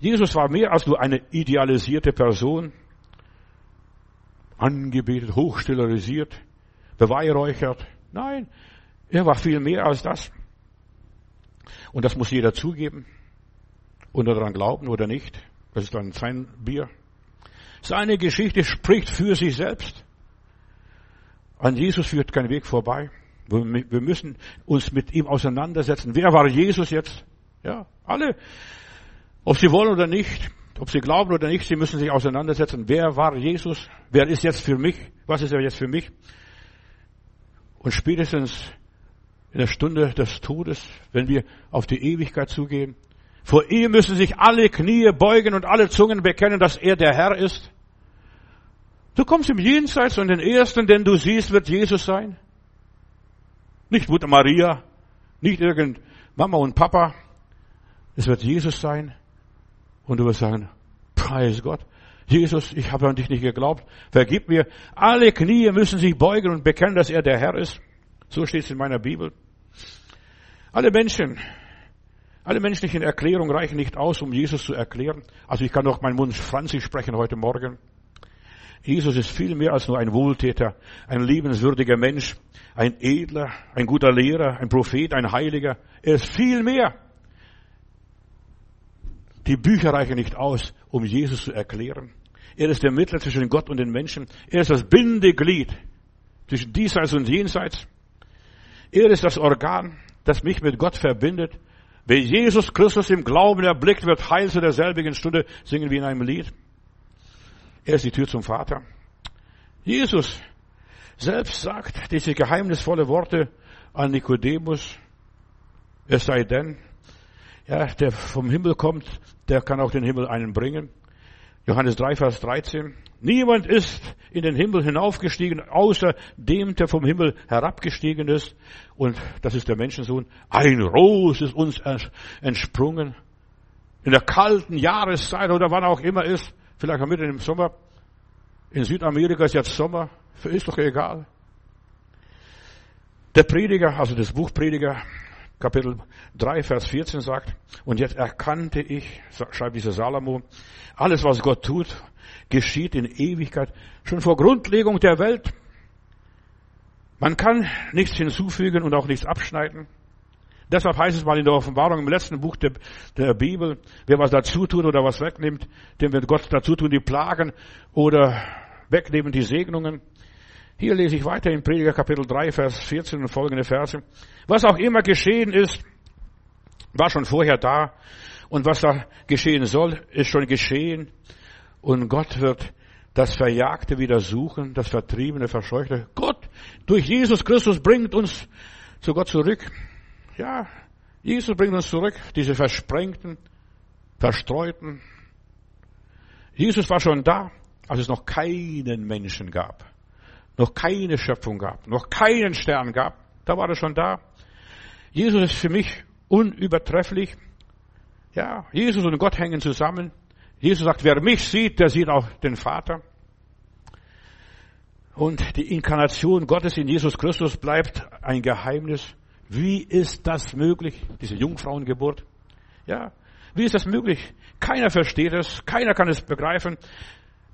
Jesus war mehr als nur eine idealisierte Person, angebetet, hochstillarisiert, beweihräuchert. Nein, er war viel mehr als das. Und das muss jeder zugeben und daran glauben oder nicht. Das ist dann sein Bier. Seine Geschichte spricht für sich selbst. An Jesus führt kein Weg vorbei. Wir müssen uns mit ihm auseinandersetzen. Wer war Jesus jetzt? Ja, alle. Ob sie wollen oder nicht, ob sie glauben oder nicht, sie müssen sich auseinandersetzen. Wer war Jesus? Wer ist jetzt für mich? Was ist er jetzt für mich? Und spätestens in der Stunde des Todes, wenn wir auf die Ewigkeit zugehen, vor ihm müssen sich alle Knie beugen und alle Zungen bekennen, dass er der Herr ist. Du kommst im Jenseits und den ersten, den du siehst, wird Jesus sein. Nicht Mutter Maria, nicht irgend Mama und Papa. Es wird Jesus sein. Und du wirst sagen, preis Gott, Jesus, ich habe an dich nicht geglaubt, vergib mir. Alle Knie müssen sich beugen und bekennen, dass er der Herr ist. So steht es in meiner Bibel. Alle Menschen, alle menschlichen Erklärungen reichen nicht aus, um Jesus zu erklären. Also ich kann doch meinen Mund franzig sprechen heute Morgen. Jesus ist viel mehr als nur ein Wohltäter, ein liebenswürdiger Mensch, ein Edler, ein guter Lehrer, ein Prophet, ein Heiliger. Er ist viel mehr. Die Bücher reichen nicht aus, um Jesus zu erklären. Er ist der Mittler zwischen Gott und den Menschen. Er ist das Bindeglied zwischen diesseits und jenseits. Er ist das Organ, das mich mit Gott verbindet. Wer Jesus Christus im Glauben erblickt, wird heil zu derselbigen Stunde, singen wir in einem Lied. Er ist die Tür zum Vater. Jesus selbst sagt diese geheimnisvolle Worte an Nikodemus. Es sei denn, ja, der vom Himmel kommt, der kann auch den Himmel einen bringen. Johannes 3, Vers 13. Niemand ist in den Himmel hinaufgestiegen, außer dem, der vom Himmel herabgestiegen ist. Und das ist der Menschensohn. Ein Ros ist uns entsprungen. In der kalten Jahreszeit oder wann auch immer ist, vielleicht mitten im Sommer. In Südamerika ist jetzt Sommer, ist doch egal. Der Prediger, also das Buch Prediger, Kapitel 3, Vers 14 sagt, und jetzt erkannte ich, schreibt dieser Salomo, alles was Gott tut, geschieht in Ewigkeit, schon vor Grundlegung der Welt. Man kann nichts hinzufügen und auch nichts abschneiden. Deshalb heißt es mal in der Offenbarung im letzten Buch der, der Bibel, wer was dazu tut oder was wegnimmt, dem wird Gott dazu tun, die Plagen oder wegnehmen die Segnungen. Hier lese ich weiter in Prediger Kapitel 3, Vers 14 und folgende Verse. Was auch immer geschehen ist, war schon vorher da. Und was da geschehen soll, ist schon geschehen. Und Gott wird das Verjagte wieder suchen, das Vertriebene, Verscheuchte. Gott durch Jesus Christus bringt uns zu Gott zurück. Ja, Jesus bringt uns zurück, diese versprengten, verstreuten. Jesus war schon da, als es noch keinen Menschen gab, noch keine Schöpfung gab, noch keinen Stern gab. Da war er schon da. Jesus ist für mich unübertrefflich. Ja, Jesus und Gott hängen zusammen. Jesus sagt, wer mich sieht, der sieht auch den Vater. Und die Inkarnation Gottes in Jesus Christus bleibt ein Geheimnis. Wie ist das möglich? Diese Jungfrauengeburt. Ja. Wie ist das möglich? Keiner versteht es. Keiner kann es begreifen.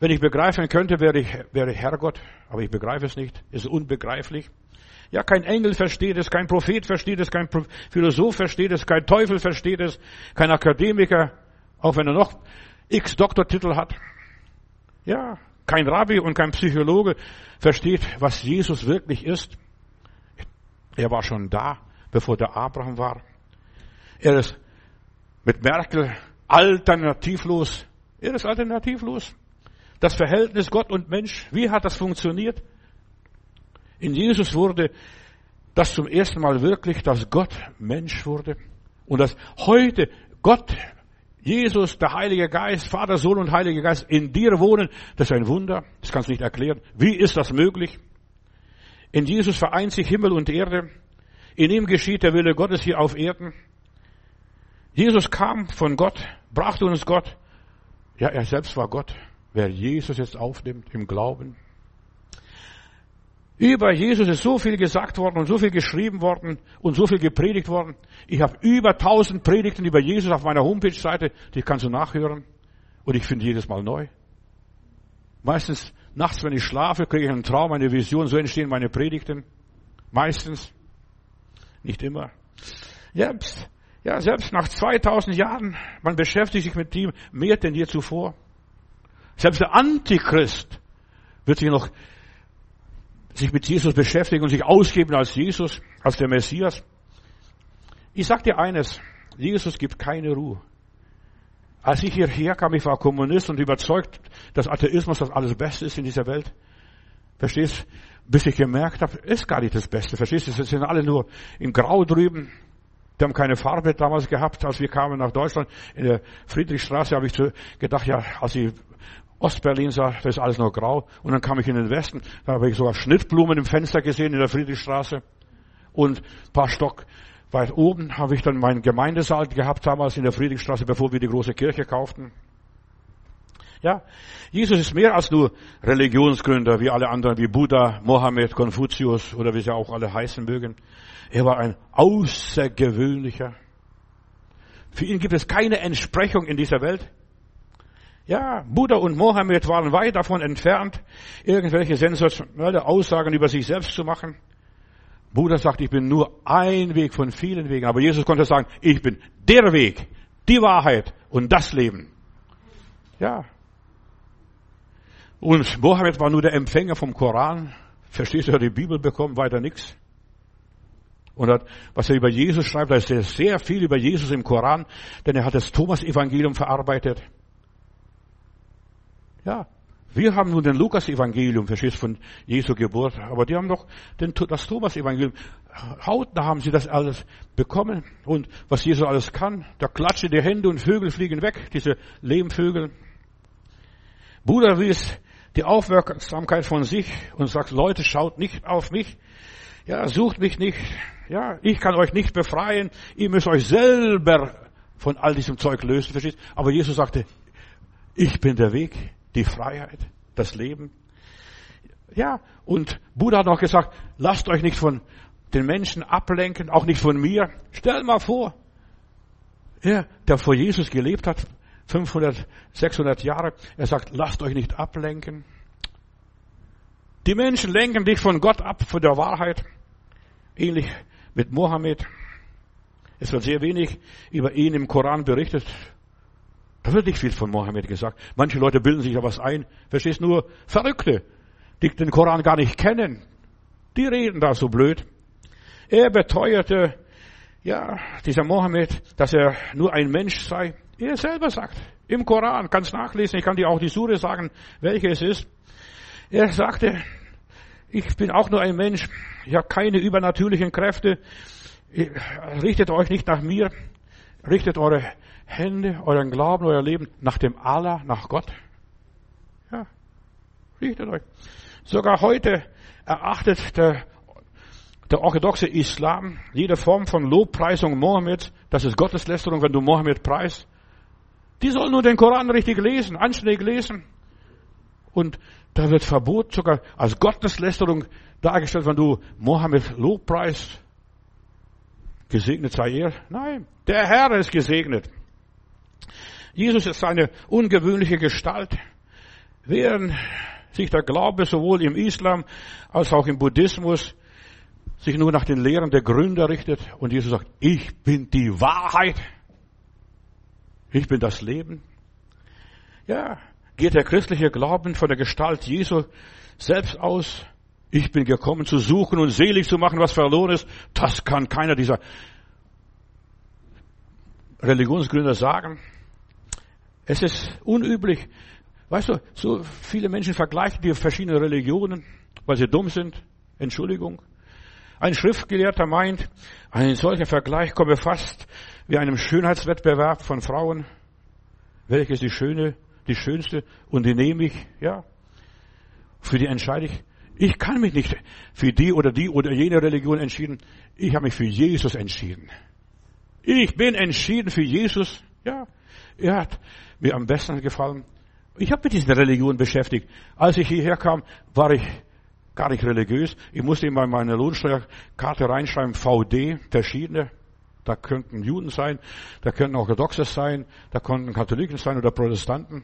Wenn ich begreifen könnte, wäre ich, wäre Herrgott. Aber ich begreife es nicht. Es ist unbegreiflich. Ja, kein Engel versteht es, kein Prophet versteht es, kein Philosoph versteht es, kein Teufel versteht es, kein Akademiker, auch wenn er noch x Doktortitel hat. Ja, kein Rabbi und kein Psychologe versteht, was Jesus wirklich ist. Er war schon da, bevor der Abraham war. Er ist mit Merkel alternativlos. Er ist alternativlos. Das Verhältnis Gott und Mensch, wie hat das funktioniert? In Jesus wurde das zum ersten Mal wirklich, dass Gott Mensch wurde und dass heute Gott, Jesus, der Heilige Geist, Vater, Sohn und Heiliger Geist in dir wohnen, das ist ein Wunder. Das kannst du nicht erklären. Wie ist das möglich? In Jesus vereint sich Himmel und Erde. In ihm geschieht der Wille Gottes hier auf Erden. Jesus kam von Gott, brachte uns Gott. Ja, er selbst war Gott. Wer Jesus jetzt aufnimmt im Glauben. Über Jesus ist so viel gesagt worden und so viel geschrieben worden und so viel gepredigt worden. Ich habe über tausend Predigten über Jesus auf meiner Homepage-Seite, die kannst du nachhören. Und ich finde jedes Mal neu. Meistens Nachts, wenn ich schlafe, kriege ich einen Traum, eine Vision. So entstehen meine Predigten. Meistens. Nicht immer. Selbst, ja, selbst nach 2000 Jahren, man beschäftigt sich mit ihm mehr denn je zuvor. Selbst der Antichrist wird sich noch sich mit Jesus beschäftigen und sich ausgeben als Jesus, als der Messias. Ich sag dir eines, Jesus gibt keine Ruhe. Als ich hierher kam, ich war Kommunist und überzeugt, dass Atheismus das alles Beste ist in dieser Welt. Verstehst? Bis ich gemerkt habe, ist gar nicht das Beste. Verstehst du? Sie sind alle nur in Grau drüben. Die haben keine Farbe damals gehabt, als wir kamen nach Deutschland. In der Friedrichstraße habe ich gedacht, ja, als ich Ostberlin sah, das ist alles noch grau. Und dann kam ich in den Westen, da habe ich sogar Schnittblumen im Fenster gesehen in der Friedrichstraße. Und paar Stock Weit oben habe ich dann meinen Gemeindesaal gehabt, damals in der Friedrichstraße, bevor wir die große Kirche kauften. Ja, Jesus ist mehr als nur Religionsgründer, wie alle anderen, wie Buddha, Mohammed, Konfuzius oder wie sie auch alle heißen mögen. Er war ein außergewöhnlicher. Für ihn gibt es keine Entsprechung in dieser Welt. Ja, Buddha und Mohammed waren weit davon entfernt, irgendwelche sensationelle Aussagen über sich selbst zu machen. Buddha sagt, ich bin nur ein Weg von vielen Wegen. Aber Jesus konnte sagen, ich bin der Weg, die Wahrheit und das Leben. Ja. Und Mohammed war nur der Empfänger vom Koran. Verstehst du, er hat die Bibel bekommen, weiter nichts. Und hat, was er über Jesus schreibt, da ist sehr viel über Jesus im Koran, denn er hat das Thomas-Evangelium verarbeitet. Ja, wir haben nun den Lukas-Evangelium, verstehst von Jesu Geburt, aber die haben doch den, das Thomas-Evangelium. Hautnah haben sie das alles bekommen. Und was Jesus alles kann, da klatschen die Hände und Vögel fliegen weg, diese Lehmvögel. Buddha wies die Aufmerksamkeit von sich und sagt, Leute, schaut nicht auf mich. Ja, sucht mich nicht. Ja, ich kann euch nicht befreien. Ihr müsst euch selber von all diesem Zeug lösen, versteht? Aber Jesus sagte, ich bin der Weg die Freiheit, das Leben. Ja, und Buddha hat noch gesagt, lasst euch nicht von den Menschen ablenken, auch nicht von mir. Stell mal vor, er, der vor Jesus gelebt hat, 500, 600 Jahre, er sagt, lasst euch nicht ablenken. Die Menschen lenken dich von Gott ab, von der Wahrheit. Ähnlich mit Mohammed. Es wird sehr wenig über ihn im Koran berichtet. Da wird nicht viel von Mohammed gesagt. Manche Leute bilden sich da was ein. Verstehst nur Verrückte, die den Koran gar nicht kennen. Die reden da so blöd. Er beteuerte, ja, dieser Mohammed, dass er nur ein Mensch sei. Er selber sagt, im Koran, kannst nachlesen, ich kann dir auch die Sure sagen, welche es ist. Er sagte, ich bin auch nur ein Mensch, ich habe keine übernatürlichen Kräfte. Richtet euch nicht nach mir, richtet eure Hände, euren Glauben, euer Leben nach dem Allah, nach Gott. Ja, richtet euch. Sogar heute erachtet der, der orthodoxe Islam jede Form von Lobpreisung Mohammeds, das ist Gotteslästerung, wenn du Mohammed preist. Die sollen nur den Koran richtig lesen, anständig lesen. Und da wird Verbot sogar als Gotteslästerung dargestellt, wenn du Mohammed lobpreist. Gesegnet sei er. Nein, der Herr ist gesegnet. Jesus ist eine ungewöhnliche Gestalt. Während sich der Glaube sowohl im Islam als auch im Buddhismus sich nur nach den Lehren der Gründer richtet und Jesus sagt, ich bin die Wahrheit. Ich bin das Leben. Ja, geht der christliche Glauben von der Gestalt Jesu selbst aus. Ich bin gekommen zu suchen und selig zu machen, was verloren ist. Das kann keiner dieser Religionsgründer sagen. Es ist unüblich. Weißt du, so viele Menschen vergleichen die verschiedenen Religionen, weil sie dumm sind. Entschuldigung. Ein Schriftgelehrter meint, ein solcher Vergleich komme fast wie einem Schönheitswettbewerb von Frauen. Welche ist die schöne, die schönste und die nehme ich, ja. Für die entscheide ich. Ich kann mich nicht für die oder die oder jene Religion entschieden. Ich habe mich für Jesus entschieden. Ich bin entschieden für Jesus, ja. Er hat mir am besten gefallen. Ich habe mit dieser Religion beschäftigt. Als ich hierher kam, war ich gar nicht religiös. Ich musste immer meine Lohnsteuerkarte reinschreiben, VD, verschiedene. Da könnten Juden sein, da könnten Orthodoxe sein, da konnten Katholiken sein oder Protestanten.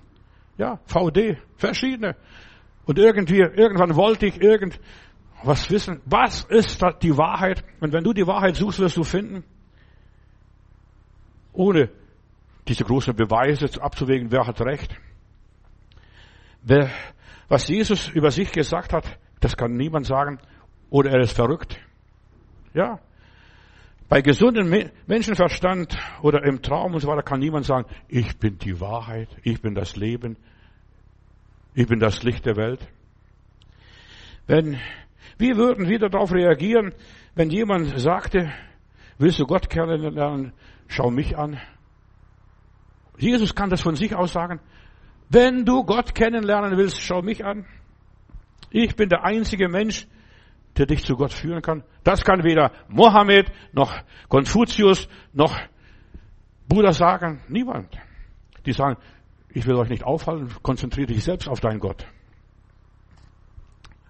Ja, VD, verschiedene. Und irgendwie, irgendwann wollte ich irgend was wissen. Was ist die Wahrheit? Und wenn du die Wahrheit suchst, wirst du finden. Ohne diese großen Beweise abzuwägen, wer hat recht. Wer, was Jesus über sich gesagt hat, das kann niemand sagen, oder er ist verrückt. Ja. Bei gesundem Menschenverstand oder im Traum und so weiter kann niemand sagen, ich bin die Wahrheit, ich bin das Leben, ich bin das Licht der Welt. Wenn, wir würden wieder darauf reagieren, wenn jemand sagte, willst du Gott kennenlernen, schau mich an. Jesus kann das von sich aus sagen. Wenn du Gott kennenlernen willst, schau mich an. Ich bin der einzige Mensch, der dich zu Gott führen kann. Das kann weder Mohammed noch Konfuzius noch Buddha sagen. Niemand. Die sagen, ich will euch nicht aufhalten, konzentriere dich selbst auf deinen Gott.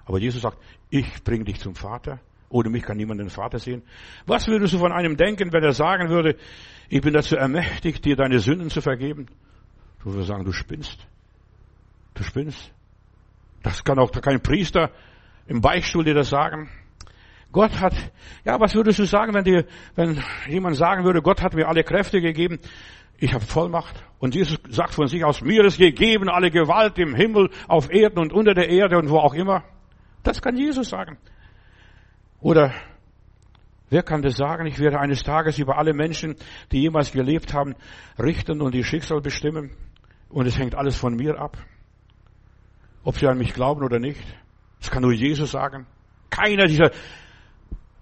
Aber Jesus sagt, ich bringe dich zum Vater. Ohne mich kann niemand den Vater sehen. Was würdest du von einem denken, wenn er sagen würde, ich bin dazu ermächtigt, dir deine Sünden zu vergeben? Du würdest sagen, du spinnst. Du spinnst. Das kann auch kein Priester im Beichtstuhl dir das sagen. Gott hat, ja, was würdest du sagen, wenn dir, wenn jemand sagen würde, Gott hat mir alle Kräfte gegeben, ich habe Vollmacht. Und Jesus sagt von sich aus, mir ist gegeben alle Gewalt im Himmel, auf Erden und unter der Erde und wo auch immer. Das kann Jesus sagen. Oder wer kann das sagen? Ich werde eines Tages über alle Menschen, die jemals gelebt haben, richten und die Schicksal bestimmen. Und es hängt alles von mir ab. Ob sie an mich glauben oder nicht. Das kann nur Jesus sagen. Keiner dieser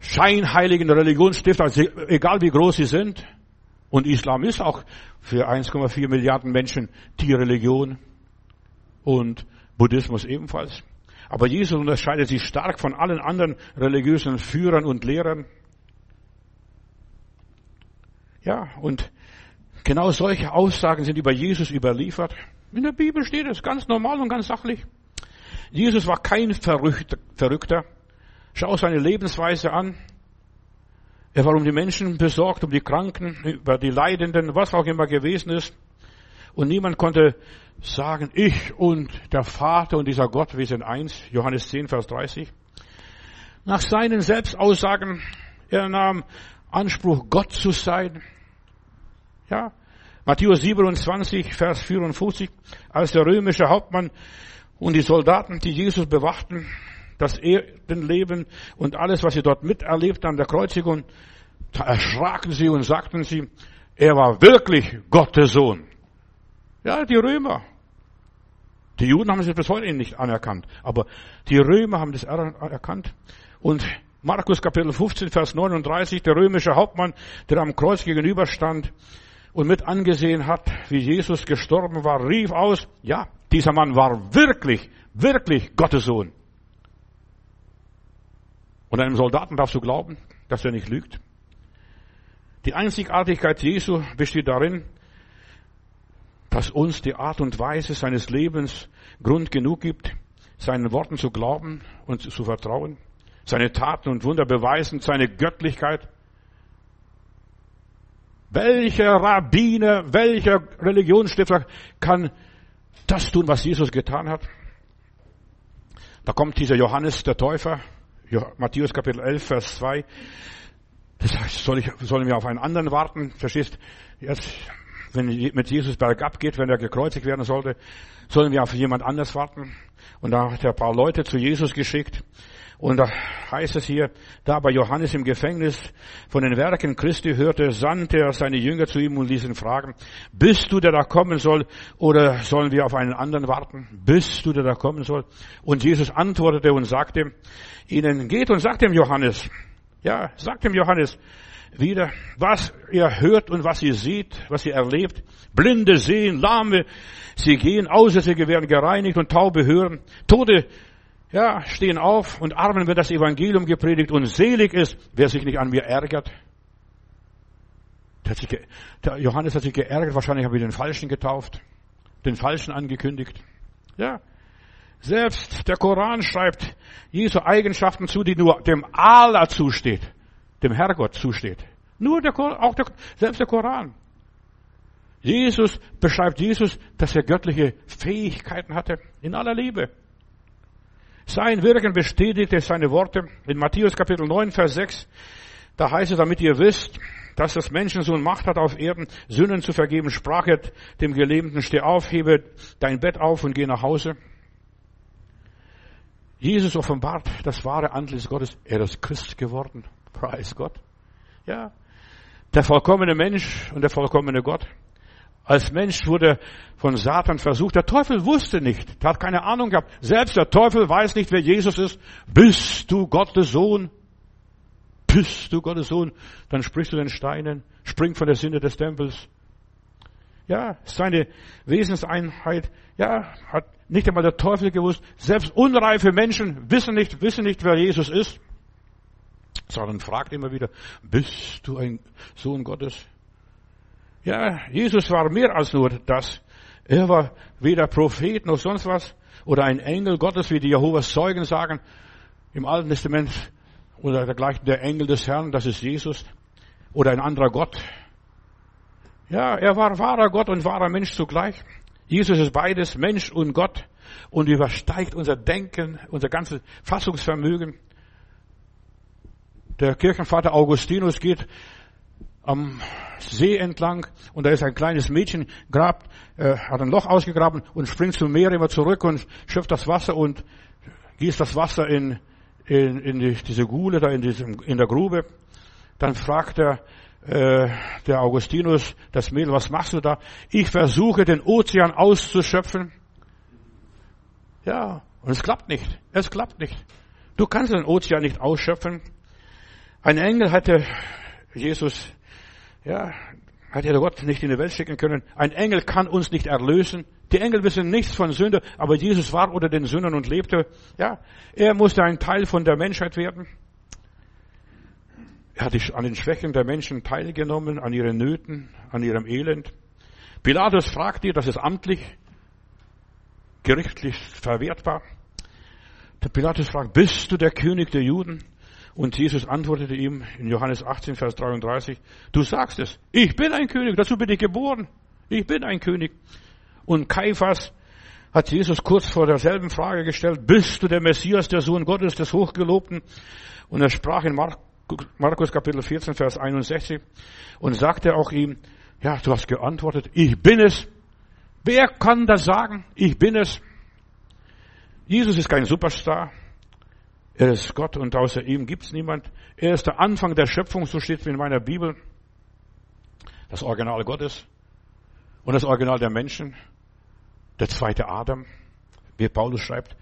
scheinheiligen Religionsstifter, also egal wie groß sie sind. Und Islam ist auch für 1,4 Milliarden Menschen die Religion. Und Buddhismus ebenfalls. Aber Jesus unterscheidet sich stark von allen anderen religiösen Führern und Lehrern. Ja, und genau solche Aussagen sind über Jesus überliefert. In der Bibel steht es ganz normal und ganz sachlich. Jesus war kein Verrückter. Schau seine Lebensweise an. Er war um die Menschen besorgt, um die Kranken, über die Leidenden, was auch immer gewesen ist. Und niemand konnte sagen, ich und der Vater und dieser Gott, wir sind eins. Johannes 10, Vers 30. Nach seinen Selbstaussagen, er nahm Anspruch, Gott zu sein. Ja. Matthäus 27, Vers 54. Als der römische Hauptmann und die Soldaten, die Jesus bewachten, das Erdenleben und alles, was sie dort miterlebt an der Kreuzigung, erschraken sie und sagten sie, er war wirklich Gottes Sohn. Ja, die Römer. Die Juden haben es bis heute nicht anerkannt, aber die Römer haben das erkannt. Und Markus Kapitel 15, Vers 39, der römische Hauptmann, der am Kreuz gegenüberstand und mit angesehen hat, wie Jesus gestorben war, rief aus, ja, dieser Mann war wirklich, wirklich Gottes Sohn. Und einem Soldaten darfst du glauben, dass er nicht lügt. Die Einzigartigkeit Jesu besteht darin, dass uns die Art und Weise seines Lebens Grund genug gibt, seinen Worten zu glauben und zu vertrauen, seine Taten und Wunder beweisen, seine Göttlichkeit. Welcher Rabbiner, welcher Religionsstifter kann das tun, was Jesus getan hat? Da kommt dieser Johannes der Täufer, Matthäus Kapitel 11, Vers 2. Das heißt, soll ich, sollen wir auf einen anderen warten? Verstehst? Jetzt wenn mit Jesus bergab geht, wenn er gekreuzigt werden sollte, sollen wir auf jemand anders warten. Und da hat er ein paar Leute zu Jesus geschickt. Und da heißt es hier, da bei Johannes im Gefängnis von den Werken Christi hörte, sandte er seine Jünger zu ihm und ließ ihn fragen, bist du der da kommen soll oder sollen wir auf einen anderen warten? Bist du der da kommen soll? Und Jesus antwortete und sagte ihnen, geht und sagt dem Johannes, ja, sagt dem Johannes, wieder, was ihr hört und was ihr seht, was ihr erlebt. Blinde sehen, Lahme, sie gehen, Aussätzige werden gereinigt und Taube hören. Tode, ja, stehen auf und Armen wird das Evangelium gepredigt und selig ist, wer sich nicht an mir ärgert. Der, Johannes hat sich geärgert, wahrscheinlich habe ich den Falschen getauft, den Falschen angekündigt. Ja, selbst der Koran schreibt Jesu Eigenschaften zu, die nur dem Allah zusteht dem Herrgott zusteht. Nur der, auch der, selbst der Koran. Jesus beschreibt Jesus, dass er göttliche Fähigkeiten hatte in aller Liebe. Sein Wirken bestätigte seine Worte in Matthäus Kapitel 9, Vers 6. Da heißt es, damit ihr wisst, dass das Menschensohn Macht hat auf Erden, Sünden zu vergeben, sprach er dem Gelähmten, steh auf, hebe dein Bett auf und geh nach Hause. Jesus offenbart das wahre Antlitz Gottes. Er ist Christ geworden. Preis Gott. Ja. Der vollkommene Mensch und der vollkommene Gott. Als Mensch wurde von Satan versucht. Der Teufel wusste nicht. Er hat keine Ahnung gehabt. Selbst der Teufel weiß nicht, wer Jesus ist. Bist du Gottes Sohn? Bist du Gottes Sohn? Dann sprichst du den Steinen. Spring von der Sinne des Tempels. Ja, seine Wesenseinheit. Ja, hat nicht einmal der Teufel gewusst. Selbst unreife Menschen wissen nicht, wissen nicht, wer Jesus ist sondern fragt immer wieder, bist du ein Sohn Gottes? Ja, Jesus war mehr als nur das. Er war weder Prophet noch sonst was oder ein Engel Gottes, wie die Jehovas Zeugen sagen im Alten Testament oder dergleichen der Engel des Herrn, das ist Jesus oder ein anderer Gott. Ja, er war wahrer Gott und wahrer Mensch zugleich. Jesus ist beides, Mensch und Gott und übersteigt unser Denken, unser ganzes Fassungsvermögen. Der Kirchenvater Augustinus geht am See entlang und da ist ein kleines Mädchen, grabt, äh, hat ein Loch ausgegraben und springt zum Meer immer zurück und schöpft das Wasser und gießt das Wasser in, in, in die, diese Gule da in, diesem, in der Grube. Dann fragt er, äh, der Augustinus, das Mädel, was machst du da? Ich versuche den Ozean auszuschöpfen. Ja, und es klappt nicht. Es klappt nicht. Du kannst den Ozean nicht ausschöpfen. Ein Engel hatte Jesus, ja, hätte Gott nicht in die Welt schicken können. Ein Engel kann uns nicht erlösen. Die Engel wissen nichts von Sünde, aber Jesus war unter den Sündern und lebte. Ja, er musste ein Teil von der Menschheit werden. Er hat an den Schwächen der Menschen teilgenommen, an ihren Nöten, an ihrem Elend. Pilatus fragt ihr, das ist amtlich, gerichtlich verwertbar. Der Pilatus fragt, bist du der König der Juden? Und Jesus antwortete ihm in Johannes 18, Vers 33, du sagst es, ich bin ein König, dazu bin ich geboren. Ich bin ein König. Und Kaiphas hat Jesus kurz vor derselben Frage gestellt, bist du der Messias, der Sohn Gottes, des Hochgelobten? Und er sprach in Markus Kapitel 14, Vers 61 und sagte auch ihm, ja, du hast geantwortet, ich bin es. Wer kann das sagen? Ich bin es. Jesus ist kein Superstar. Er ist Gott und außer ihm gibt es niemand. Er ist der Anfang der Schöpfung, so steht es in meiner Bibel. Das Original Gottes und das Original der Menschen. Der zweite Adam, wie Paulus schreibt.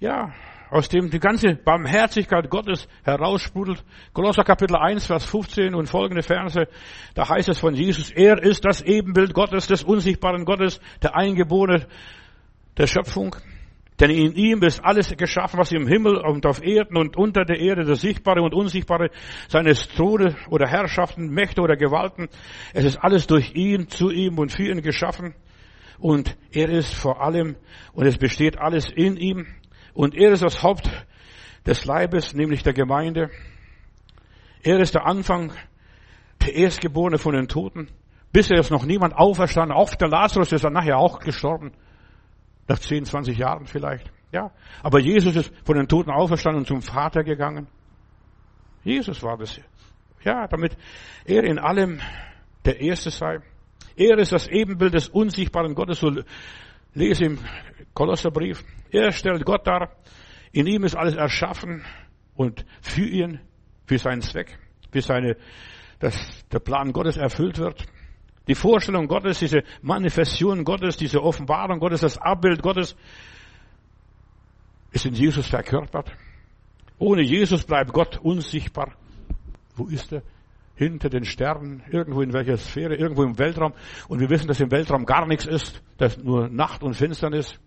Ja, aus dem die ganze Barmherzigkeit Gottes heraussprudelt. Kolosser Kapitel 1, Vers 15 und folgende Verse, da heißt es von Jesus, er ist das Ebenbild Gottes, des unsichtbaren Gottes, der Eingeborene der Schöpfung. Denn in ihm ist alles geschaffen, was im Himmel und auf Erden und unter der Erde, das Sichtbare und Unsichtbare, seine Throne oder Herrschaften, Mächte oder Gewalten. Es ist alles durch ihn, zu ihm und für ihn geschaffen. Und er ist vor allem, und es besteht alles in ihm. Und er ist das Haupt des Leibes, nämlich der Gemeinde. Er ist der Anfang, der Erstgeborene von den Toten. Bisher ist noch niemand auferstanden. Auch der Lazarus ist dann nachher auch gestorben. Nach 10, 20 Jahren vielleicht. Ja. Aber Jesus ist von den Toten auferstanden und zum Vater gegangen. Jesus war das. Ja, damit er in allem der Erste sei. Er ist das Ebenbild des unsichtbaren Gottes. So lese im Kolosserbrief. Er stellt Gott dar. In ihm ist alles erschaffen und für ihn, für seinen Zweck, für seine, dass der Plan Gottes erfüllt wird. Die Vorstellung Gottes, diese Manifestation Gottes, diese Offenbarung Gottes, das Abbild Gottes ist in Jesus verkörpert. Ohne Jesus bleibt Gott unsichtbar. Wo ist er? Hinter den Sternen, irgendwo in welcher Sphäre, irgendwo im Weltraum. Und wir wissen, dass im Weltraum gar nichts ist, dass nur Nacht und Finsternis.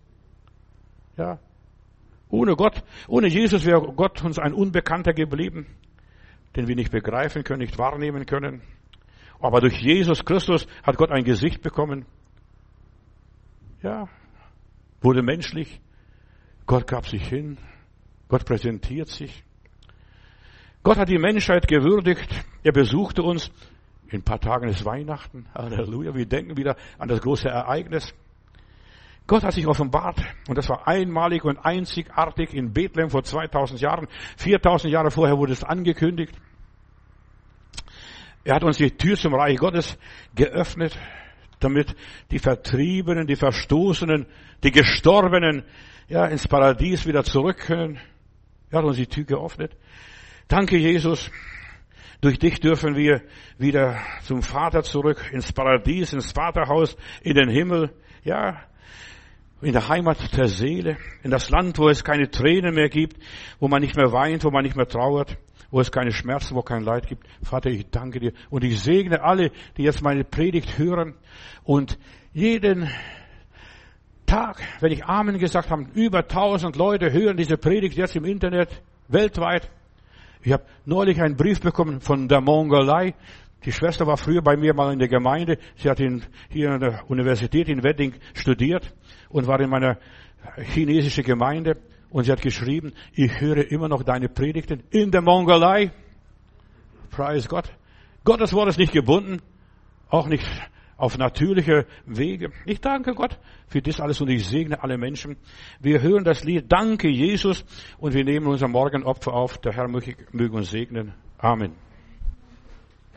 Ja. Ohne Gott, ohne Jesus wäre Gott uns ein Unbekannter geblieben, den wir nicht begreifen können, nicht wahrnehmen können. Aber durch Jesus Christus hat Gott ein Gesicht bekommen. Ja, wurde menschlich. Gott gab sich hin. Gott präsentiert sich. Gott hat die Menschheit gewürdigt. Er besuchte uns. In ein paar Tagen ist Weihnachten. Halleluja. Wir denken wieder an das große Ereignis. Gott hat sich offenbart und das war einmalig und einzigartig in Bethlehem vor 2000 Jahren. 4000 Jahre vorher wurde es angekündigt. Er hat uns die Tür zum Reich Gottes geöffnet, damit die Vertriebenen, die Verstoßenen, die Gestorbenen, ja, ins Paradies wieder zurück können. Er hat uns die Tür geöffnet. Danke, Jesus. Durch dich dürfen wir wieder zum Vater zurück, ins Paradies, ins Vaterhaus, in den Himmel, ja, in der Heimat der Seele, in das Land, wo es keine Tränen mehr gibt, wo man nicht mehr weint, wo man nicht mehr trauert wo es keine Schmerzen, wo kein Leid gibt. Vater, ich danke dir. Und ich segne alle, die jetzt meine Predigt hören und jeden Tag, wenn ich Amen gesagt habe, über tausend Leute hören diese Predigt jetzt im Internet, weltweit. Ich habe neulich einen Brief bekommen von der Mongolei. Die Schwester war früher bei mir mal in der Gemeinde. Sie hat in, hier an der Universität in Wedding studiert und war in meiner chinesischen Gemeinde. Und sie hat geschrieben, ich höre immer noch deine Predigten in der Mongolei. Preis Gott. Gottes Wort ist nicht gebunden, auch nicht auf natürliche Wege. Ich danke Gott für das alles und ich segne alle Menschen. Wir hören das Lied Danke Jesus und wir nehmen unser Morgenopfer auf. Der Herr möge uns segnen. Amen.